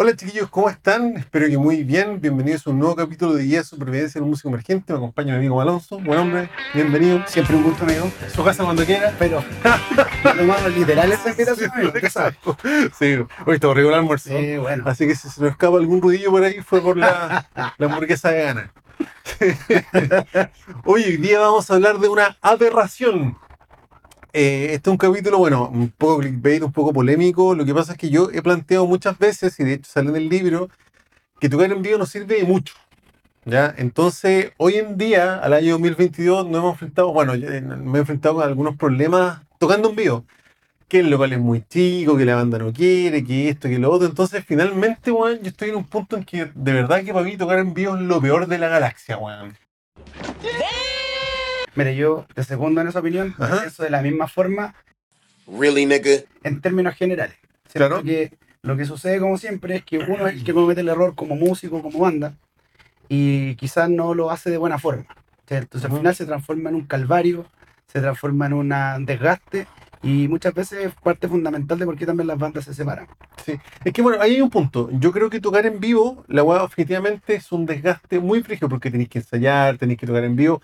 Hola chiquillos, ¿cómo están? Espero que muy bien. Bienvenidos a un nuevo capítulo de Guía de Supervivencia en un músico emergente. Me acompaña mi amigo Alonso. Buen hombre, bienvenido. Siempre un gusto, amigo. Su casa cuando quiera. Pero lo más literal esa invitación, amigo. ¿Qué sabes? Sí, hoy estamos regular almuerzo. Sí, bueno. Así que si se nos escapa algún ruidillo por ahí fue por la, la hamburguesa vegana. Hoy, hoy día vamos a hablar de una aberración. Eh, este es un capítulo, bueno, un poco clickbait, un poco polémico. Lo que pasa es que yo he planteado muchas veces, y de hecho sale en el libro, que tocar en vivo nos sirve de mucho. ¿ya? Entonces, hoy en día, al año 2022, nos hemos enfrentado, bueno, eh, me he enfrentado con algunos problemas tocando en vivo. Que el local es muy chico, que la banda no quiere, que esto, que lo otro. Entonces, finalmente, weón, yo estoy en un punto en que de verdad que para mí tocar en vivo es lo peor de la galaxia, weón. Mire, yo te segundo en esa opinión. Ajá. Pienso de la misma forma Really, nigga? en términos generales. ¿cierto? Claro. Que lo que sucede, como siempre, es que uno es el que comete el error como músico, como banda, y quizás no lo hace de buena forma. ¿cierto? Entonces, al final se transforma en un calvario, se transforma en un desgaste, y muchas veces es parte fundamental de por qué también las bandas se separan. Sí, es que bueno, ahí hay un punto. Yo creo que tocar en vivo, la weá objetivamente es un desgaste muy frígido porque tenéis que ensayar, tenéis que tocar en vivo.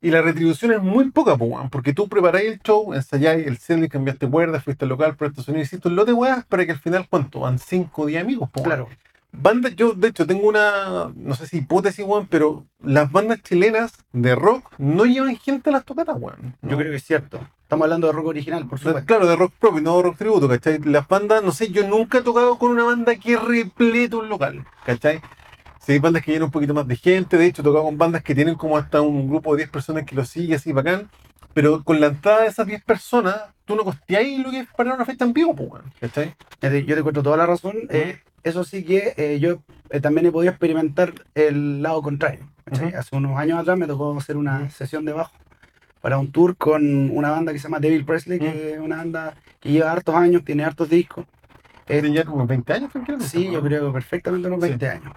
Y la retribución es muy poca, porque tú preparáis el show, ensayáis el set, cambiaste cuerdas, fuiste al local, prestaste sonido, hiciste un lote de weas para que al final, ¿cuánto? Van 5 o 10 amigos, po. Claro. Bandas, yo de hecho tengo una, no sé si hipótesis, weón, pero las bandas chilenas de rock no llevan gente a las tocatas, weón. Yo creo que es cierto. Estamos hablando de rock original, por supuesto. Claro, de rock propio, no rock tributo, ¿cachai? Las bandas, no sé, yo nunca he tocado con una banda que repleto un local, ¿cachai? Hay bandas que llenan un poquito más de gente, de hecho he tocado con bandas que tienen como hasta un grupo de 10 personas que lo sigue así bacán, pero con la entrada de esas 10 personas, tú no costeáis lo que es para una fiesta en vivo, pues, ¿cachai? Yo te encuentro toda la razón. eh, eso sí que eh, yo eh, también he podido experimentar el lado contrario. Hace unos años atrás me tocó hacer una sesión de bajo para un tour con una banda que se llama Devil Presley, que es una banda que lleva hartos años, tiene hartos discos. Tienen ya como 20 años, creo. sí, yo creo perfectamente unos Sí. 20 años.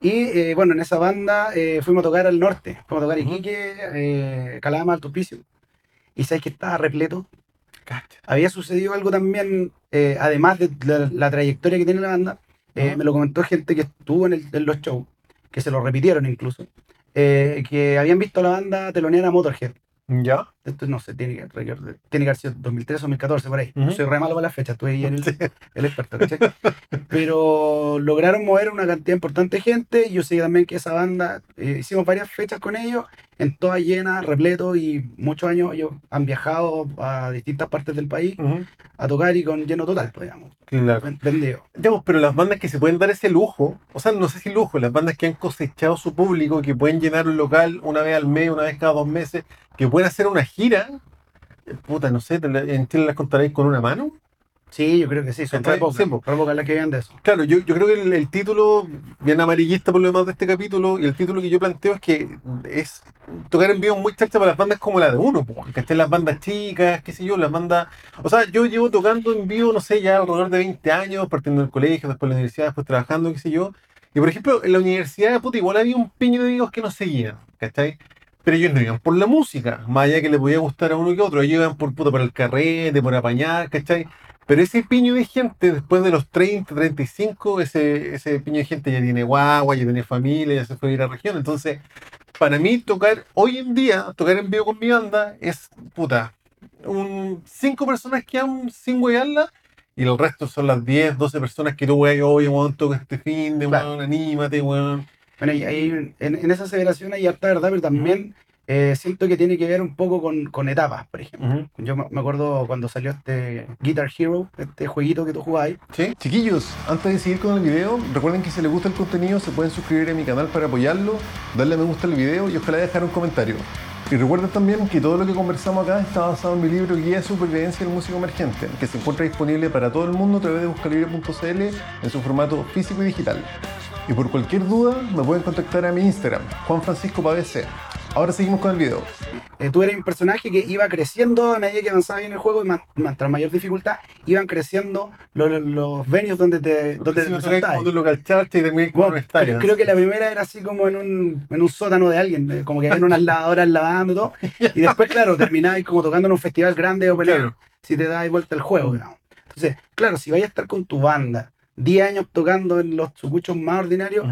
Y eh, bueno, en esa banda eh, fuimos a tocar al norte, fuimos a tocar. Iquique, eh, Calama, Alto Hospicio. Y sabes que estaba repleto, había sucedido algo también, eh, además de la, la trayectoria que tiene la banda, eh, me lo comentó gente que estuvo en, el- en los shows, que se lo repitieron incluso, que habían visto a la banda telonear a Motorhead. ¿Ya? Esto no sé, tiene que, tiene que haber sido 2013 o 2014, por ahí. Ujú. Soy re malo para las fechas, estuve ahí en el, Sí. el experto, ¿cachai? Pero lograron mover una cantidad importante de gente. Yo sé también que esa banda, eh, hicimos varias fechas con ellos, en todas llenas, repleto, y muchos años ellos han viajado a distintas partes del país Ujú. a tocar y con lleno total, pues, digamos. Claro. Ven- Vendido. Pues, pero las bandas que se pueden dar ese lujo, o sea, no sé si lujo, las bandas que han cosechado su público, que pueden llenar un local una vez al mes, una vez cada dos meses, que pueden hacer una gira, eh, puta, no sé, en Chile las contaréis con una mano. Sí, yo creo que sí, son re pocas, las que viven de eso. Claro, yo, yo creo que el, el título, bien amarillista por lo demás de este capítulo, y el título que yo planteo es que es tocar en vivo muy charcha para las bandas como la de uno, que estén las bandas chicas, qué sé yo, las bandas... O sea, yo llevo tocando en vivo, no sé, ya alrededor de 20 años, partiendo del colegio, después de la universidad, después trabajando, qué sé yo. Y por ejemplo, en la universidad, puta, igual había un piño de amigos que nos seguían, ¿cachai? Pero ellos no iban por la música, más allá que le podía gustar a uno que otro, ellos iban por, puta, por el carrete, por apañar, ¿cachai? Pero ese piño de gente, después de los 30, 35, ese, ese piño de gente ya tiene guagua, ya tiene familia, ya se fue a ir a la región. Entonces, para mí, tocar hoy en día, tocar en vivo con mi banda, es puta. Un, cinco personas que aún sin wearla, y el resto son las 10, 12 personas que tú weas, oye, weón, toca este fin de Claro. weón, anímate, weón. Bueno, y ahí en, en esa aceleración hay harta verdad, pero también eh, siento que tiene que ver un poco con, con etapas, por ejemplo. Yo me me acuerdo cuando salió este Guitar Hero, este jueguito que tú jugabas. ¿Sí? Chiquillos, antes de seguir con el video, recuerden que si les gusta el contenido se pueden suscribir a mi canal para apoyarlo, darle a me gusta al video y ojalá dejar un comentario. Y recuerden también que todo lo que conversamos acá está basado en mi libro Guía de Supervivencia del Músico Emergente, que se encuentra disponible para todo el mundo a través de buscalibre.cl en su formato físico y digital. Y por cualquier duda me pueden contactar a mi Instagram, Juan Francisco Pavese. Ahora seguimos con el video. Eh, tú eres un personaje que iba creciendo a medida que avanzaba en el juego y más, más- tras mayor dificultad iban creciendo los, los, los venues donde te, donde te Si presentabas. como un local y como Bueno, creo, creo que la primera era así como en un, en un sótano de alguien, eh, como que había unas lavadoras lavando y todo. Y después, claro, termináis como tocando en un festival grande o pelea, Claro. si te das vuelta el juego. Entonces, claro, si vais a estar con tu banda, 10 años tocando en los sucuchos más ordinarios,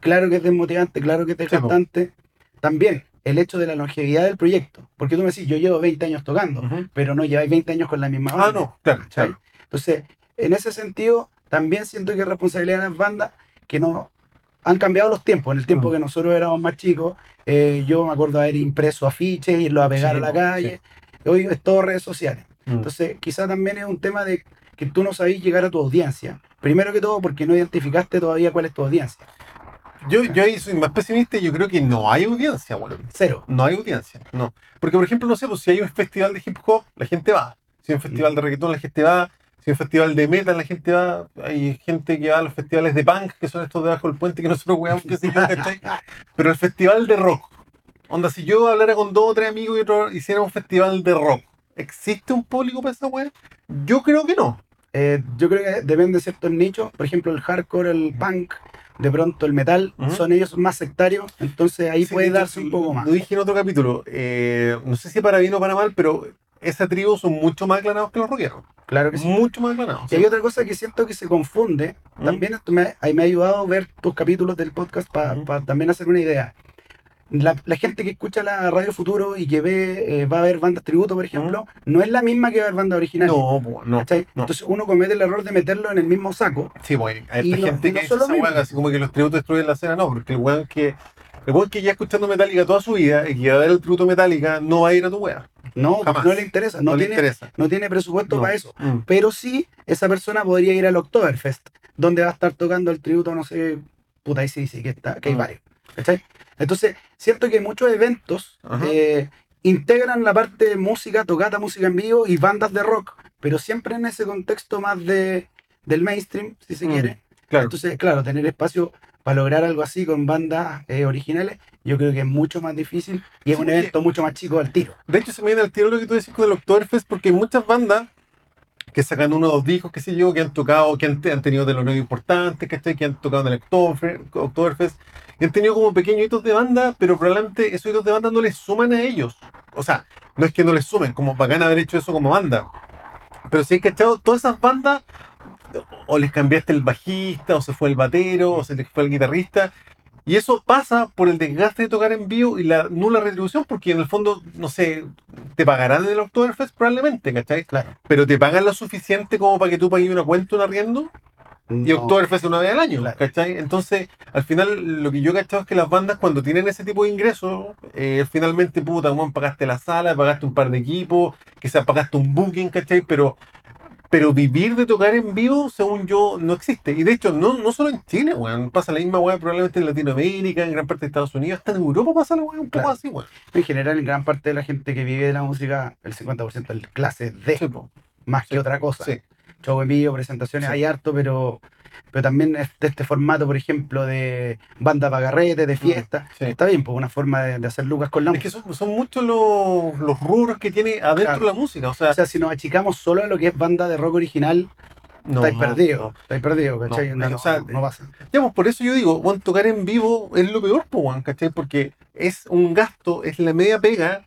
claro que es desmotivante, claro que es Sí, desgastante. También el hecho de la longevidad del proyecto. Porque tú me decís, yo llevo 20 años tocando, pero no lleváis 20 años con la misma banda. Ah, no, claro. Entonces, en ese sentido, también siento que es responsabilidad de las bandas que no han cambiado los tiempos. En el tiempo que nosotros éramos más chicos, eh, yo me acuerdo de haber impreso afiches, irlos a pegar Sí, a la calle. Hoy es todo redes sociales. Mm. Entonces, quizá también es un tema de que tú no sabís llegar a tu audiencia. Primero que todo, porque no identificaste todavía cuál es tu audiencia. Yo, yo ahí soy más pesimista y yo creo que no hay audiencia, weón. Cero. No hay audiencia, no. Porque, por ejemplo, no sé, pues si hay un festival de hip hop, la gente va. Si hay un festival de reggaetón, la gente va. Si hay un festival de metal, la gente va. Hay gente que va a los festivales de punk, que son estos debajo del puente que nosotros weamos, que ¿cachai? Pero el festival de rock. Onda, si yo hablara con dos o tres amigos y otro hiciera un festival de rock, ¿existe un público para esa weá? Yo creo que no. Eh, yo creo que depende de ciertos nichos. Por ejemplo, el hardcore, el punk, de pronto el metal, son ellos más sectarios. Entonces ahí Sí, puede darse un poco más. Lo dije en otro capítulo. eh, no sé si para bien o para mal, pero esa tribu son mucho más aclarados que los rockeros. Claro que sí. Mucho más aclarados. Y hay otra cosa que siento que se confunde. También esto me, ahí me ha ayudado a ver tus capítulos del podcast para también hacer una idea. La, la gente que escucha la Radio Futuro y que ve, eh, va a ver bandas tributo, por ejemplo, no es la misma que va a ver bandas originales. No, no. no. Entonces uno comete el error de meterlo en el mismo saco. Sí, pues hay esta no- gente no que dice solo esa así como que los tributos destruyen la escena, no, porque el weón que. El weón que ya escuchando Metallica toda su vida y que va a ver el tributo Metallica no va a ir a tu weá. No, Jamás. no le interesa, no, No, le tiene, interesa. no tiene presupuesto No. para eso. Mm. Pero sí, esa persona podría ir al Oktoberfest, donde va a estar tocando el tributo, no sé, puta, ahí sí, sí, que, está, que hay Mm. varios. ¿Cachai? Entonces, siento que muchos eventos eh, integran la parte de música, tocata, música en vivo y bandas de rock, pero siempre en ese contexto más de, del mainstream, si se Mm, quiere. Claro. Entonces, claro, tener espacio para lograr algo así con bandas eh, originales, yo creo que es mucho más difícil y es Sí, un evento mucho más chico al tiro. De hecho, se me viene al tiro lo que tú decís con el Oktoberfest, porque muchas bandas que sacan uno o dos discos, qué sé yo, que han tocado, que han, tenido teloneos importantes, ¿cachai? Que han tocado en el Oktoberfe- Oktoberfest, y han tenido como pequeños hitos de banda, pero probablemente esos hitos de banda no les suman a ellos. O sea, no es que no les sumen, como bacán haber hecho eso como banda. Pero si hay cachado, todas esas bandas, o les cambiaste el bajista, o se fue el batero, o se les fue el guitarrista, y eso pasa por el desgaste de tocar en vivo y la nula retribución, porque en el fondo, no sé, te pagarán en el Oktoberfest probablemente, ¿cachai? Claro. Pero te pagan lo suficiente como para que tú pagues una cuenta, un arriendo, y No. Oktoberfest una vez al año, Claro. ¿cachai? Entonces, al final, lo que yo he cachado es que las bandas cuando tienen ese tipo de ingresos, eh, finalmente, puta, weón, pagaste la sala, pagaste un par de equipos, quizás pagaste un booking, ¿cachai? Pero, pero vivir de tocar en vivo, según yo, no existe. Y de hecho, no, no solo en Chile, weón, pasa la misma weón probablemente en Latinoamérica, en gran parte de Estados Unidos, hasta en Europa pasa la weón un poco Claro. así, weón. En general, en gran parte de la gente que vive de la música, el 50% es clase D, Sí, más Sí. que otra cosa. Sí. Show en vivo, presentaciones, hay harto, pero, pero también es de este formato, por ejemplo, de banda pagarrete, de fiesta. sí. Está bien, pues una forma de, de hacer lucas con la Es que música. son, son muchos los, los rubros que tiene adentro Claro. la música, o sea, O sea, si nos achicamos solo a lo que es banda de rock original, no, estáis perdidos. no. Estáis perdidos, ¿cachai? No, No, o sea, no pasa. Digamos, por eso yo digo, weón, tocar en vivo es lo peor, po, weón, ¿cachai? Porque es un gasto, es la media pega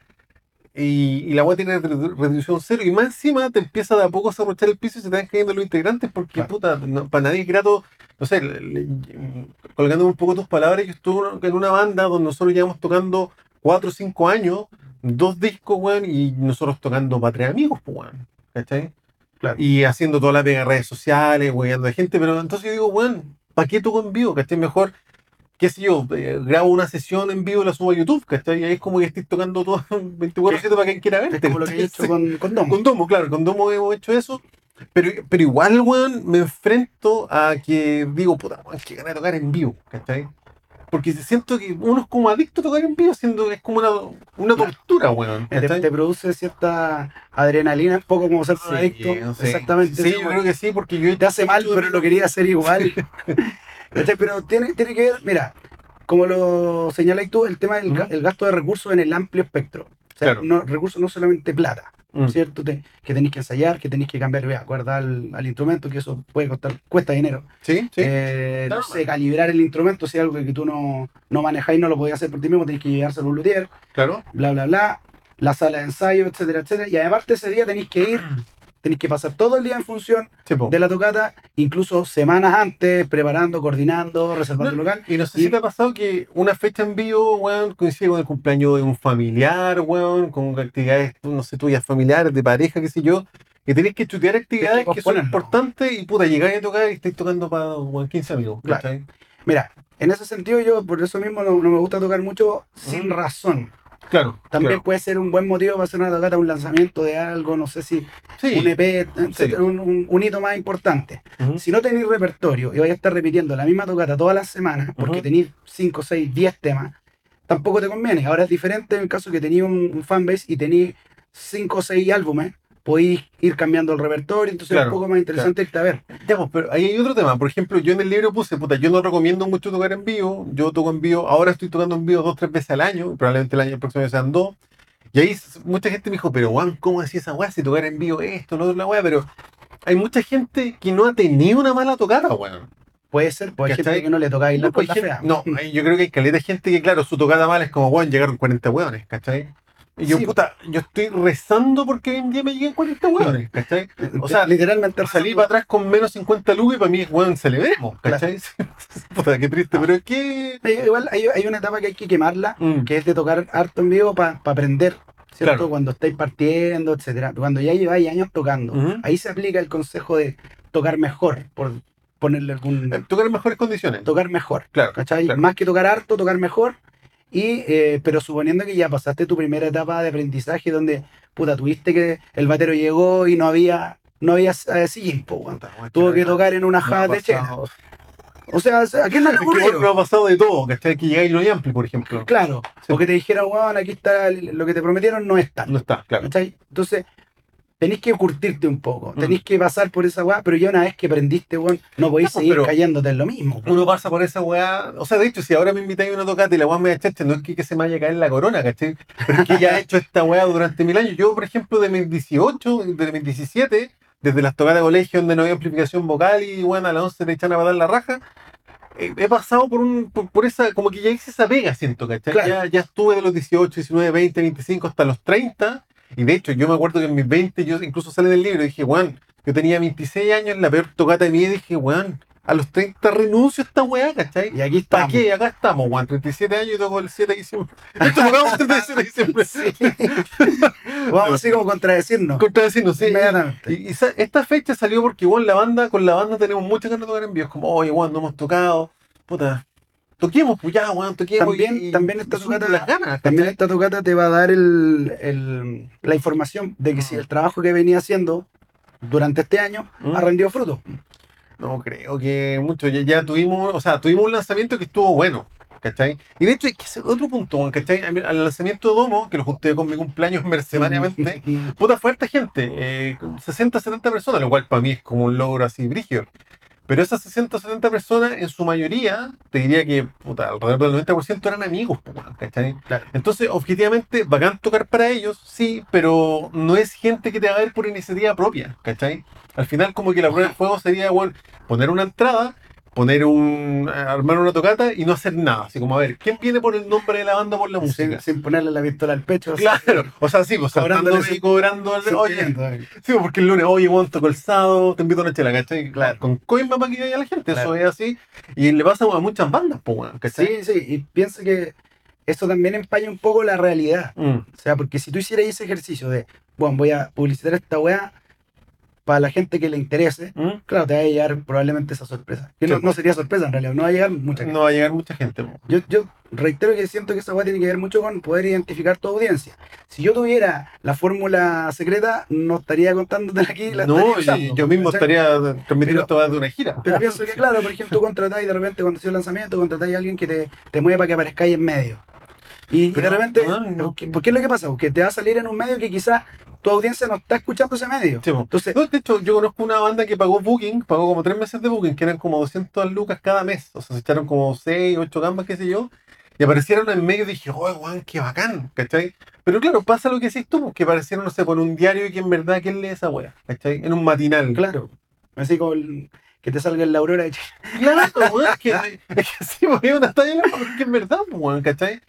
y, y la weá tiene redu- reducción cero. Y más encima te empieza de a poco a cerrochar el piso y se te van cayendo los integrantes porque, Claro. puta, no- para nadie es grato, no sé, le- le- colgándome un poco tus palabras, yo estuve en una banda donde nosotros llevamos tocando cuatro o cinco años, dos discos, weón, y nosotros tocando para tres amigos, pues, weón, ¿cachai? Claro. Y haciendo toda la pega redes sociales, weyando de gente, pero entonces yo digo, weón, ¿para qué toco en vivo? ¿Cachai? Mejor, qué sé yo, eh, grabo una sesión en vivo y la subo a YouTube, ¿cachai? Y ahí es como que estoy tocando todo 24-7 para quien quiera verte. Es como lo que he hecho con, con Domo. Con Domo, claro, con Domo hemos hecho eso. Pero, pero igual, weón, me enfrento a que digo, puta, weón, que ganas de tocar en vivo, ¿cachai? Porque siento que uno es como adicto a tocar en vivo, siendo que es como una, una tortura, weón. te, ¿cachai? te produce cierta adrenalina, un poco como ser Sí, adicto. sí. Exactamente. Sí, eso, yo creo que sí, porque yo te hace mal, pero lo quería hacer igual. ¿Cachai? Pero tiene, tiene que ver, mira, como lo señalas tú, el tema del el gasto de recursos en el amplio espectro. O sea, Claro. no, recursos no solamente plata, Mm. ¿cierto? Te- que tenéis que ensayar, que tenéis que cambiar de cuerda al, al instrumento, que eso puede costar, cuesta dinero. Sí, sí. Eh, no Claro. sé, calibrar el instrumento, si es algo que tú no, no manejáis, no lo podías hacer por ti mismo, tenéis que llevárselo a un luthier, claro. bla, bla, bla, la sala de ensayo, etcétera, etcétera. Y aparte ese día tenéis que ir tenés que pasar todo el día en función Sí, de la tocata, incluso semanas antes, preparando, coordinando, reservando No, local. Y no sé Y- si te ha pasado que una fecha en vivo, weón, coincide con el cumpleaños de un familiar, weón, con actividades, no sé, tuyas familiares, de pareja, qué sé yo, y tenés que chutear actividades que son importantes y puta, llegáis a tocar y estáis tocando para weón, 15 amigos, Claro. Mira, en ese sentido yo por eso mismo no, no me gusta tocar mucho sin razón. Claro, También claro. puede ser un buen motivo para hacer una tocata, un lanzamiento de algo, no sé si Sí. un EP, etcétera, un, un- un hito más importante. Si no tenéis repertorio y vais a estar repitiendo la misma tocata todas las semanas, porque Ujú. tenéis 5, 6, 10 temas, tampoco te conviene. Ahora es diferente en el caso que tenéis un, un fanbase y tenéis 5 o 6 álbumes, podéis ir cambiando el repertorio, entonces Claro, es un poco más interesante irte a ver. Ya, pues, pero ahí hay otro tema. Por ejemplo, yo en el libro puse, puta, yo no recomiendo mucho tocar en vivo. Yo toco en vivo, ahora estoy tocando en vivo dos, tres veces al año. Probablemente el año próximo sean dos. Y ahí mucha gente me dijo, pero Juan, ¿cómo hacía esa weá? Si tocar en vivo esto, lo otro, la weá. Pero hay mucha gente que no ha tenido una mala tocada, weón. Puede ser, pues hay gente que no le toca bailar No, la gente- fea. no, yo creo que hay caleta de gente que, claro, su tocada mala es como, weón, llegaron 40 weones, ¿cachai? Y yo, Sí. puta, yo estoy rezando porque hoy en día me lleguen 40 weones, ¿cachai? O sea, literalmente salí para atrás con menos 50 lucas y para mí es weón, celebremos, Claro. ¿cachai? Puta, qué triste, pero es que. Igual hay, hay una etapa que hay que quemarla, Mm, que es de tocar harto en vivo para aprender, ¿cierto? Claro. Cuando estáis partiendo, etcétera. Cuando ya lleváis años tocando, Ujú. ahí se aplica el consejo de tocar mejor, por ponerle algún... eh, tocar en mejores condiciones. Tocar mejor, Claro, ¿cachai? claro. Más que tocar harto, tocar mejor. Y, eh, pero suponiendo que ya pasaste tu primera etapa de aprendizaje donde, puta, tuviste que el batero llegó y no había, no había eh, sillín, po, weón, Tuvo que tocar en una jada de pasado. O sea, ¿a quién no le Es que ocurrió? bueno, me ha pasado de todo, ¿cachai? Que llegáis y no hay ampli, por ejemplo. Claro, Sí. o que te dijeron, weón, aquí está lo que te prometieron, no está. No está, claro. ¿Cachai? Entonces, tenés que curtirte un poco, Mm. tenés que pasar por esa weá, pero ya una vez que aprendiste, weón, no podéis No, pues, seguir cayéndote en lo mismo. Uno pasa por esa weá. O sea, de hecho, si ahora me invitáis a una tocata y la weá me chacha, no es que, que se me vaya a caer la corona, ¿cachai? Pero es que ya he hecho esta weá durante mil años. Yo, por ejemplo, de mis 18, de mis 17, desde las tocadas de colegio donde no había amplificación vocal y bueno, a las 11 te echan a dar la raja, eh, he pasado por un por, por esa, como que ya hice esa pega, siento, ¿cachai? Claro. Ya, ya estuve de los 18, 19, 20, 25 hasta los 30. Y de hecho, yo me acuerdo que en mis 20, yo incluso sale del libro y dije, weón, yo tenía 26 años, la peor tocata de mi vida, y dije, weón, a los 30 renuncio a esta weá, ¿cachai? Y aquí ¿Para estamos. qué? Acá estamos, weón, 37 años y toco el 7 de diciembre. Tocamos el 37 de diciembre. Vamos así como contradecirnos. Contradeciendo, sí. Inmediatamente. Y, y esta fecha salió porque, igual la banda, con la banda tenemos muchas ganas de tocar en vivo. Es como, oye, weón, no hemos tocado. Puta, toquemos, pues ya, weón, toquemos. También- y, también esta tocata- las ganas. También esta tocata te va a dar el, el- la información de que si el trabajo que venía haciendo durante este año Mm. ha rendido fruto. No creo que mucho. Ya, ya tuvimos, o sea, tuvimos un lanzamiento que estuvo bueno, ¿cachai? Y de hecho, hay que hacer otro punto, ¿cachai? Al al lanzamiento de Domo, que lo junté con mi cumpleaños mercenariamente, puta, fue harta gente, eh, 60, 70 personas, lo cual para mí es como un logro así brígido. Pero esas 60 o 70 personas, en su mayoría, te diría que puta, alrededor del 90% eran amigos, ¿cachai? Claro. Entonces, objetivamente, bacán tocar para ellos, sí, pero no es gente que te va a ver por iniciativa propia, ¿cachai? Al final, como que la prueba de fuego sería, bueno, poner una entrada, poner un. armar una tocata y no hacer nada. Así como, a ver, ¿quién viene por el nombre de la banda por la música? sin ponerle la pistola al pecho. Claro, o sea, sí, pues saltándome y cobrando. sin- Oye, Sí, porque el lunes, oye, el sábado, te invito a una chela, ¿cachai? Claro. Con coima para que vaya la gente, Claro. eso es así. Y le pasa a muchas bandas, pues. Sí, sí, y pienso que eso también empaña un poco la realidad. Mm, O sea, porque si tú hicieras ese ejercicio de, bueno, voy a publicitar esta weá para la gente que le interese, mm. claro, te va a llegar probablemente esa sorpresa. Que no, no sería sorpresa en realidad, no va a llegar mucha gente. No va a llegar mucha gente. Yo, yo reitero que siento que esa weá tiene que ver mucho con poder identificar tu audiencia. Si yo tuviera la fórmula secreta, no estaría contándote aquí. La No, usando, yo mismo estaría transmitiendo esto de una gira. Pero pienso que, claro, por ejemplo, tú contratáis de repente cuando hacía el lanzamiento, contratáis a alguien que te, te mueve para que aparezcáis en medio. Y, y de Pero, repente, no. ¿qué- ¿por qué es lo que pasa? Porque te va a salir en un medio que quizás tu audiencia no está escuchando ese medio. Sí. Entonces, No, de hecho, yo conozco una banda que pagó Booking, pagó como tres meses de Booking, que eran como 200 lucas cada mes. O sea, se echaron como 6, 8 gambas, qué sé yo. Y aparecieron en medio y dije, oh, guau, qué bacán, ¿cachai? Pero claro, pasa lo que decís tú, que aparecieron, no sé, por un diario y que en verdad, ¿quién lee esa wea? ¿cachai? En un matinal. claro, así como el- que te salga en la aurora. y- Claro, weón, es que, es que sí, es una talla, porque en verdad, weón, ¿cachai?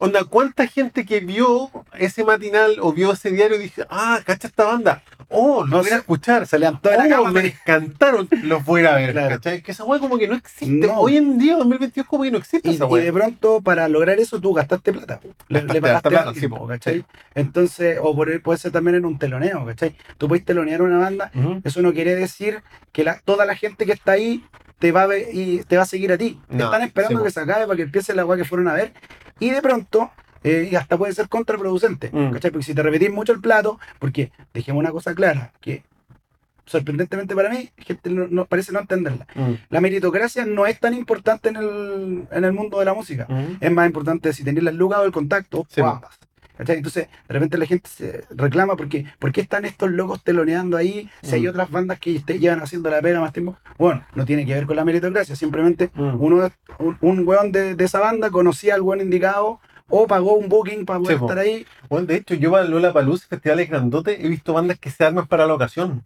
Onda, ¿cuánta gente que vio ese matinal o vio ese diario y dice, ah, cacha esta banda? oh, los No voy a escuchar. Se levantó de la Oh, cama. me encantaron, los voy a ir a ver. Claro. ¿cachai? Que esa weá como que no existe. No. Hoy en día, 2022, como que no existe Y, esa y weá. de pronto, para lograr eso, tú gastaste plata. Le, Gastaste le pagaste plata, sí. ¿cachai? Entonces, o por puede ser también en un teloneo, ¿cachai? Tú puedes telonear una banda, eso no quiere decir que la- toda la gente que está ahí te va a ver y te va a seguir a ti. No, Están esperando sí, que se acabe para que empiece la weá que fueron a ver. Y de pronto, eh, y hasta puede ser contraproducente, Mm. ¿cachai? Porque si te repetís mucho el plato, porque dejemos una cosa clara, que sorprendentemente para mí, gente no, no- parece no entenderla. Mm. La meritocracia no es tan importante en el, en el mundo de la música. Ujú. Es más importante si tenés las lucas o el contacto Sí, o ambas. ¿Cachai? Entonces, de repente la gente se reclama porque ¿por qué están estos locos teloneando ahí si hay Mm. otras bandas que te llevan haciendo la pega más tiempo? Bueno, no tiene que ver con la meritocracia, simplemente Mm. uno, un, un weón de, de esa banda conocía al buen indicado o pagó un booking para poder Sí, estar ahí. Bueno, de hecho, yo para Lola Paluz, festivales grandotes, he visto bandas que se arman para la ocasión.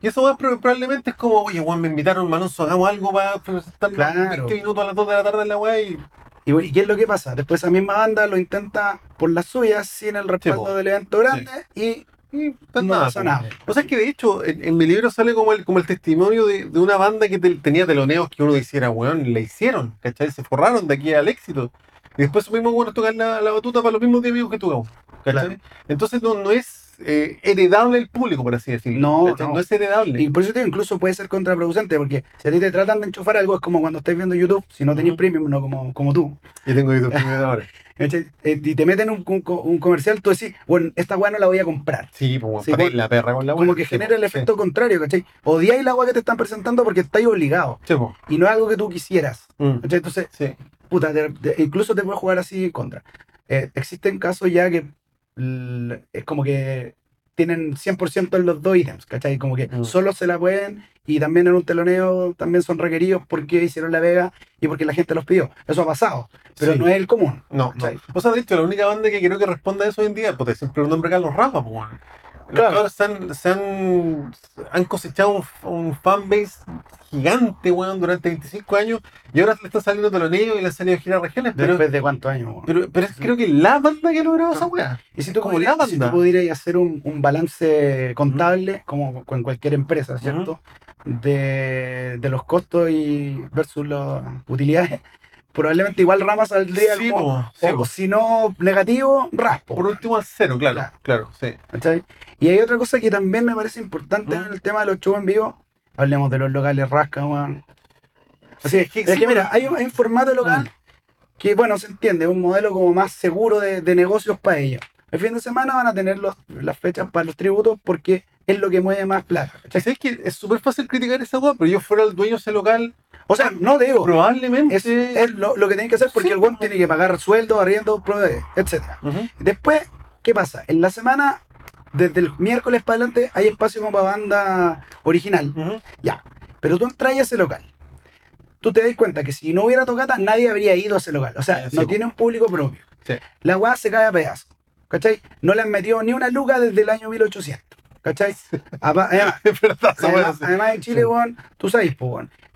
Y eso pro- probablemente es como, oye, Juan, me invitaron, Manonso, hagamos algo para presentar Claro. 20 minutos a las 2 de la tarde en la weá y. Y, bueno, ¿y qué es lo que pasa? Después esa misma banda lo intenta por las suyas, sin el respaldo po. del evento grande y y no nada, pasa nada. O sea, es que de hecho, en, en mi libro sale como el, como el testimonio de, de una banda que te- tenía teloneos que uno hiciera, weón, le hicieron, ¿cachai? Se forraron de aquí al éxito. Y después esos mismos buenos tocar la, la batuta para los mismos 10 amigos que tocamos, ¿cachai? Claro. Entonces no, no es eh, heredable el público, por así decirlo. No, no. no es heredable. Y por eso te digo, incluso puede ser contraproducente, porque si a ti te tratan de enchufar algo, es como cuando estés viendo YouTube, si no tenéis Ujú. premium, no como, como tú. Y tengo YouTube Premium ahora. Eh, y te meten un, un, un comercial, tú decís, bueno, esta weá no la voy a comprar. Sí, pues, Sí, la perra con la Como que Sí, genera el pues, efecto contrario, ¿cachai? Odiáis la weá que te están presentando porque estáis obligados. Pues. Y no es algo que tú quisieras. Mm. Entonces, puta, te- te- incluso te puedes jugar así en contra. Eh, existen casos ya que es como que tienen 100% en los dos ítems, ¿cachai? Como que Mm. solo se la pueden y también en un teloneo también son requeridos porque hicieron la vega y porque la gente los pidió. Eso ha pasado, pero Sí. no es el común. No, no. O sea, de hecho, la única banda que creo que responda a eso hoy en día, pues siempre un nombre Carlos Rafa, pues. Los Claro. cabros se han, se han, han cosechado un, un fanbase gigante, weón, durante 25 años y ahora le está saliendo teloneo y le han salido giras regiones, pero, Después de cuántos años. weón. pero, pero es creo que la banda que ha logrado esa weá. y si tú, como la si tú banda. pudieras hacer un, un balance contable, como con cualquier empresa, ¿cierto? De, de los costos y versus las utilidades, probablemente igual Rama saldría Sí, como- po, sí, o po. si no negativo, raspo. Por último al cero, claro, Claro. claro, sí. ¿cachai? Y hay otra cosa que también me parece importante ¿Mm? en el tema de los shows en vivo. Hablemos de los locales rasca, weón. Así, es que es que sí, mira, bueno. hay un, hay un formato local Mm. que, bueno, se entiende, es un modelo como más seguro de, de negocios para ellos. El fin de semana van a tener los, las fechas para los tributos porque es lo que mueve más plata. ¿cachai? ¿Sabes que es súper fácil criticar esa weá, pero yo fuera el dueño de ese local, O sea, no digo, probablemente. es, es lo, lo que tienen que hacer porque Sí, el buen po. tiene que pagar sueldo, arriendo, etc. Después, ¿qué pasa? En la semana, desde el miércoles para adelante, hay espacio como para banda original. Ya. Pero tú entras a ese local. Tú te das cuenta que si no hubiera tocata, nadie habría ido a ese local. O sea, sí, no tiene un público propio. Sí. La weá se cae a pedazos. ¿Cachai? No le han metido ni una luca desde el año 1800. ¿Cachai? Además, verdad, además, en Chile, weón, tú sabes,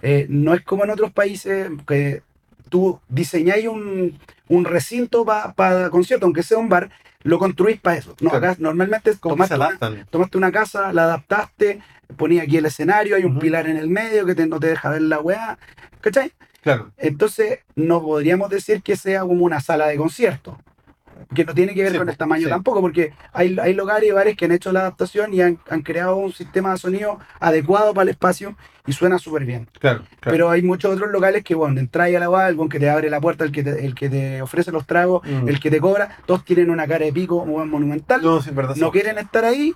eh, no es como en otros países que tú diseñáis un, un recinto para concierto, aunque sea un bar, lo construís para eso. No, Claro. acá normalmente se tomaste una, tomaste una casa, la adaptaste, ponía aquí el escenario, hay un pilar en el medio que te- no te deja ver la weá, ¿cachai? Claro. Entonces no podríamos decir que sea como una sala de concierto, que no tiene que ver Sí, con el tamaño sí. tampoco, porque hay, hay lugares y bares que han hecho la adaptación y han, han creado un sistema de sonido adecuado para el espacio y suena súper bien. Claro, claro. Pero hay muchos otros locales que, bueno, entras a la weá, el que te abre la puerta, el que te, el que te ofrece los tragos, Mm. el que te cobra, todos tienen una cara de pico weón, monumental no, sí, es verdad. no quieren estar ahí.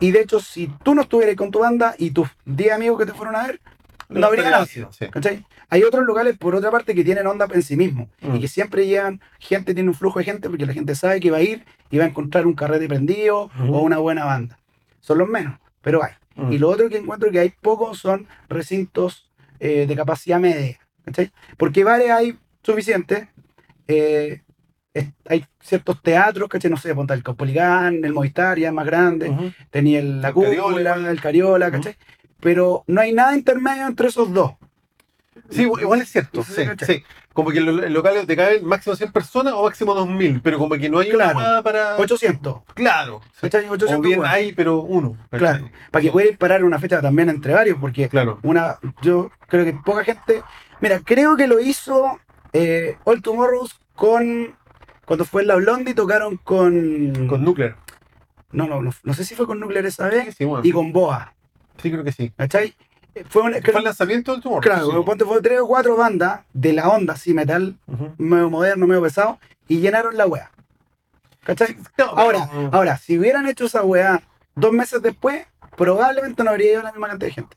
Y de hecho, si tú no estuvieras con tu banda y tus 10 amigos que te fueron a ver, no habría ácido, sí. ¿cachai? Hay otros locales, por otra parte, que tienen onda en sí mismos Mm. y que siempre llegan, gente tiene un flujo de gente porque la gente sabe que va a ir y va a encontrar un carrete prendido o una buena banda. Son los menos, pero hay. Mm. Y lo otro que encuentro que hay pocos son recintos eh, de capacidad media. ¿cachai? Porque bares hay suficientes. eh, hay ciertos teatros, ¿cachai? No sé, ponte el Caupolicán, el Movistar, ya es más grande. Tenía el, la El Cariola cúpula, el Cariola, Ujú. ¿cachai? Pero no hay nada intermedio entre esos dos. Sí, igual es cierto. Sí, Sí, sí. como que en los locales te caben máximo 100 personas o máximo 2000, pero como que no hay Claro. una para. 800. Claro. ¿Cachai? 800 O bien hay, pero uno. Claro, para que pueda parar una fecha también entre varios, porque Claro. una, yo creo que poca gente, mira, creo que lo hizo eh, All Tomorrows con, cuando fue en la Blondie tocaron con, Con Nuclear. no, no, no, no sé si fue con Nuclear esa Sí, vez, sí, bueno. y con Boa, Sí, creo que sí. ¿cachai? Eh, Fue una, Fue el lanzamiento del tumor. claro, sí. ponte fue tres o cuatro bandas de la onda, así, metal, medio moderno, medio pesado, y llenaron la wea, ¿cachai? No, Ahora, ahora, si hubieran hecho esa weá dos meses después, probablemente no habría ido la misma cantidad de gente.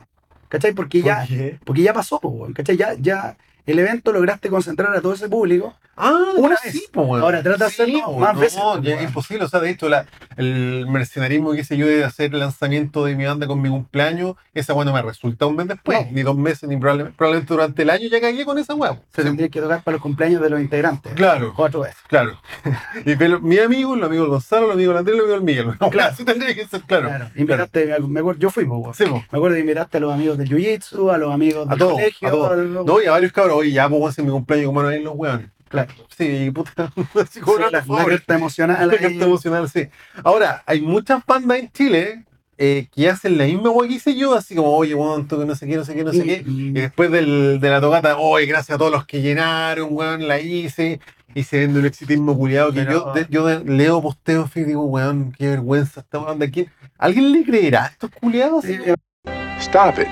¿Cachai? Porque ya, porque ya pasó, weón, ¿cachai? Ya, ya el evento lograste concentrar a todo ese público. Ah, Una no, vez. sí, po, weón. Ahora trata de Sí, hacerlo más no, veces, ya es imposible. O sea, de hecho, la, el mercenarismo que hice yo de hacer el lanzamiento de mi banda con mi cumpleaños, esa weá no me resulta un mes después, No. ni dos meses, ni probablemente, probablemente durante el año ya cagué con esa weá. Se tendría que tocar para los cumpleaños de los integrantes. Claro, Cuatro veces. claro. Y pero mi amigo, el amigo del Gonzalo, el amigo del Andrés, el amigo del Miguel. No, claro, sí tendría que ser claro. Claro. Invitaste, me- me acuerdo, yo fui, po. Sí, po. Me acuerdo que invitaste a los amigos del Jiu-Jitsu, a los amigos A del colegio. a todos. los- No, y a varios cabros, oye, ya pues hacer mi cumpleaños, como no hay los weones. Claro. Sí, puta, así Sí, cobrando la, la favores. carta emocional. La ahí. carta emocional, sí. Ahora, hay muchas bandas en Chile eh, que hacen la misma weá que hice yo, así como, oye, weón, toque no sé qué, no sé qué, no sé qué. Y- después del, de la tocata, oye, gracias a todos los que llenaron, weón, la hice. Y se vende un exitismo culiado que Pero- yo, de- yo de- leo posteos y digo, weón, qué vergüenza esta weón de aquí. ¿Alguien le creerá a estos culiados? Eh, Stop it.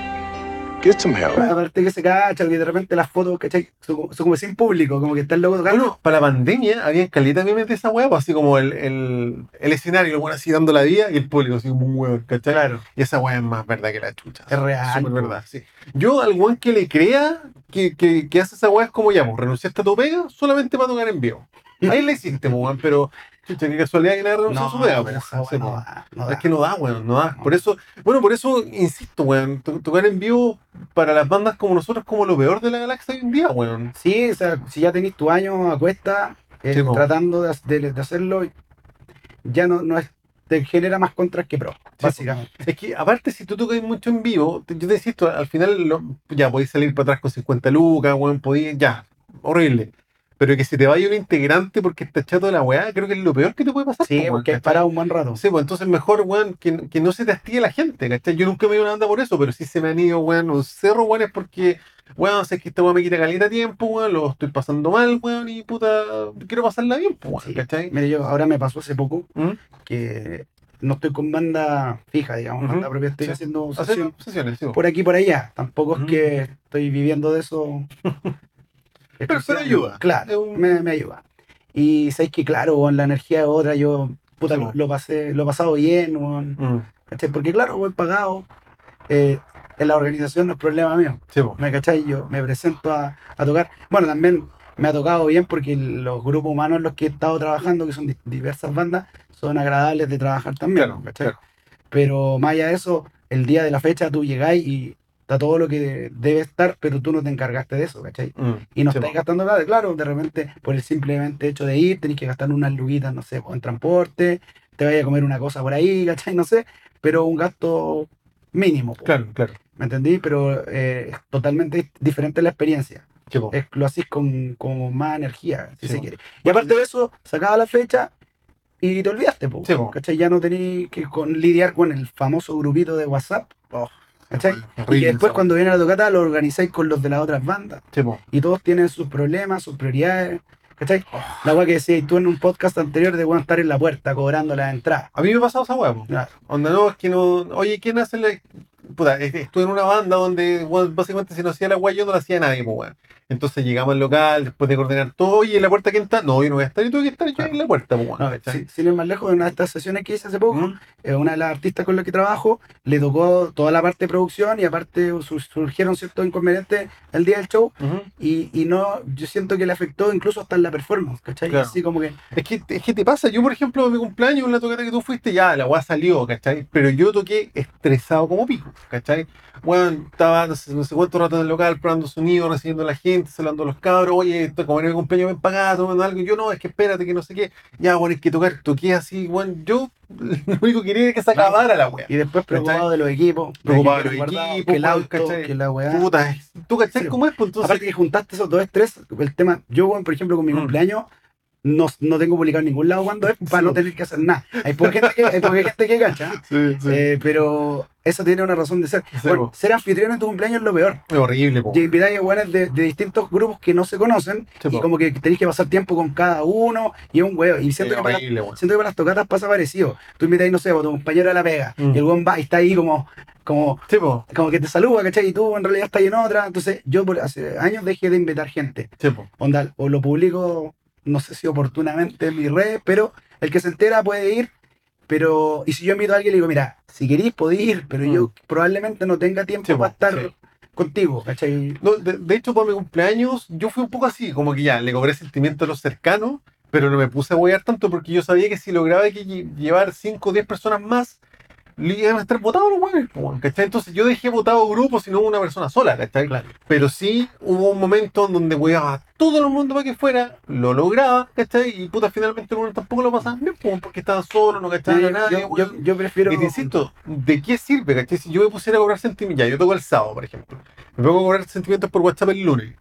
Get some help. aparte que se cacha, que de repente las fotos, ¿cachai? Son, como- son como sin público, como que está el loco tocando. Bueno, para la pandemia había caleta me de esa weá, pues, así como el, el, el escenario, lo bueno así dando la vida y el público así como un weón, ¿cachai? Claro. Y esa weá es más verdad que la chucha. Es real, Súper verdad, sí. Yo, al weón que le crea que, que, que hace esa weá es como ya, pues renunciaste a tu pega solamente para tocar en vivo. Ahí le hiciste, pues, weón, pero chucha, qué casualidad que le renunció a su pega, pues. esa no da, no da. Es que no da, weón, no da. Por eso, bueno, por eso insisto, weón, to- tocar en vivo para las bandas como nosotros es como lo peor de la galaxia hoy en día, weón. Sí, o sea, si ya tenéis tu año a cuesta eh, Sí, tratando de, de- de hacerlo, ya no, no es, te genera más contras que pro, básicamente. Es que aparte, si tú tocas mucho en vivo, yo te insisto, al final lo- ya podéis salir para atrás con 50 lucas, weón, podéis, ya, horrible. Pero que se te vaya un integrante porque está chato de la weá, creo que es lo peor que te puede pasar. Sí, po, porque has parado un buen rato. Sí, pues entonces mejor, weón, que, que no se te hastíe la gente, ¿cachai? Yo nunca me he ido a una banda por eso, pero sí se me han ido, weón, un cerro, weón, es porque, weón, sé que esta weón me quita caleta tiempo, weón, lo estoy pasando mal, weón, y puta, quiero pasarla bien, weón, Sí. ¿cachai? Mire, yo ahora me pasó hace poco ¿Mm? que no estoy con banda fija, digamos, Ujú. banda propia, estoy Sí. haciendo sesión sesiones, sí. por aquí por allá. Tampoco es que estoy viviendo de eso. Pero, pero ayuda. Claro, un- me, me ayuda. Y sabéis que, claro, weón, la energía es otra, yo puta, Sí, lo, pasé, lo he pasado bien, Mm. Porque, claro, voy pagado. eh, en la organización no es problema mío. sí. ¿Me cachai? Yo me presento a, a tocar. Bueno, también me ha tocado bien porque los grupos humanos en los que he estado trabajando, que son di- diversas bandas, son agradables de trabajar también. Claro, claro. Pero más allá de eso, el día de la fecha tú llegáis y está todo lo que debe estar, pero tú no te encargaste de eso, ¿cachai? Mm, Y no sí, estáis gastando nada, claro, de repente por el simplemente hecho de ir, tenéis que gastar unas luguitas, no sé, en transporte, te vaya a comer una cosa por ahí, ¿cachai? No sé, pero un gasto mínimo, po, Claro, claro. ¿me entendí? Pero eh, es totalmente diferente la experiencia. Sí. Es, lo hacís con, con más energía, si Sí, se po. quiere. Y aparte de eso, sacaba la fecha y te olvidaste, po. ¿cachai? Ya no tenéis que con, lidiar con el famoso grupito de WhatsApp, Oh, ¿cachai? Y que después cuando viene la tocata lo organizáis con los de las otras bandas Sí, y todos tienen sus problemas, sus prioridades, ¿cachai? Oh. La weá que decías tú en un podcast anterior de weón estar en la puerta cobrando la entrada. A mí me ha pasado esa weá. Onda, no, es que no. Oye, ¿quién hace la.? Puta, estuve en una banda donde, básicamente, si no hacía la weá, yo no la hacía nadie, pues, weón. Entonces llegamos al local, después de coordinar todo, oye, ¿en la puerta quién está? No, yo no voy a estar, y tuve que estar yo Claro. en la puerta, pues, weón. Sin ir más lejos, en una de estas sesiones que hice hace poco, Mm, eh, una de las artistas con las que trabajo le tocó toda la parte de producción y aparte su- surgieron ciertos inconvenientes el día del show y, y no, yo siento que le afectó incluso hasta en la performance, ¿cachai? Claro. Así como que, Es que, es que te pasa, yo por ejemplo en mi cumpleaños, en la tocata que tú fuiste, ya la weá salió, ¿cachai? Pero yo toqué estresado como pico, ¿cachai? Bueno, estaba no sé, no sé cuánto rato en el local probando sonido, recibiendo a la gente, saludando a los cabros, oye, como en mi cumpleaños ven pagado, tomando algo, yo no, es que espérate, que no sé qué, ya bueno, es que tocar, toqué así, bueno, yo lo único que quería era que se acabara la weá. y después preocupado ¿Cachai? de los equipos, Preocupado de los equipos, que el auto, ¿cachai? que la weá. Puta, ¿Tú cachai Sí, cómo es? Pues entonces, Aparte que juntaste esos dos estrés, el tema, yo, weón, por ejemplo, con mi Mm. cumpleaños, no, no tengo publicado en ningún lado cuando es para no tener que hacer nada. Hay poca gente que, hay poca gente que cacha, Sí, sí. eh, pero eso tiene una razón de ser. Bueno, ser anfitrión en tu cumpleaños es lo peor. es horrible, po. Y invitáis a weones de, de distintos grupos que no se conocen y po. como que tenéis que pasar tiempo con cada uno y es un huevo. Y siento, Es que para, horrible, weón. siento que para las tocatas pasa parecido. Tú invitáis, no sé, a tu compañero de la pega Mm. y el weón va y está ahí como, como, Sí, como que te saluda, ¿cachai? Y tú en realidad estás en otra. Entonces yo por hace años dejé de invitar gente. Sí. Onda, o lo publico, no sé si oportunamente en mis redes, pero el que se entera puede ir. Pero, y si yo invito a alguien, le digo, mira, si queréis podéis ir, pero Mm. yo probablemente no tenga tiempo Sí, para estar sí. contigo, ¿cachai? No, de, de hecho, para mi cumpleaños, yo fui un poco así, como que ya, le cobré sentimiento a los cercanos, pero no me puse a huear tanto porque yo sabía que si lograba que lle- llevar 5 o 10 personas más, iban a estar votados los hueones, ¿cachai? Entonces yo dejé votado grupos y no una persona sola, ¿cachai? Claro. Pero sí hubo un momento en donde hueaba a todo el mundo para que fuera, lo lograba, ¿cachai? Y puta, finalmente uno tampoco lo pasaba bien, po, porque estaba solo, no cachaba yo, a nadie, yo- yo- yo prefiero. Y te insisto, ¿de qué sirve, cachai? Si yo me pusiera a cobrar sentimientos, ya, yo toco el sábado, por ejemplo. Me pongo a cobrar sentimientos por WhatsApp el lunes.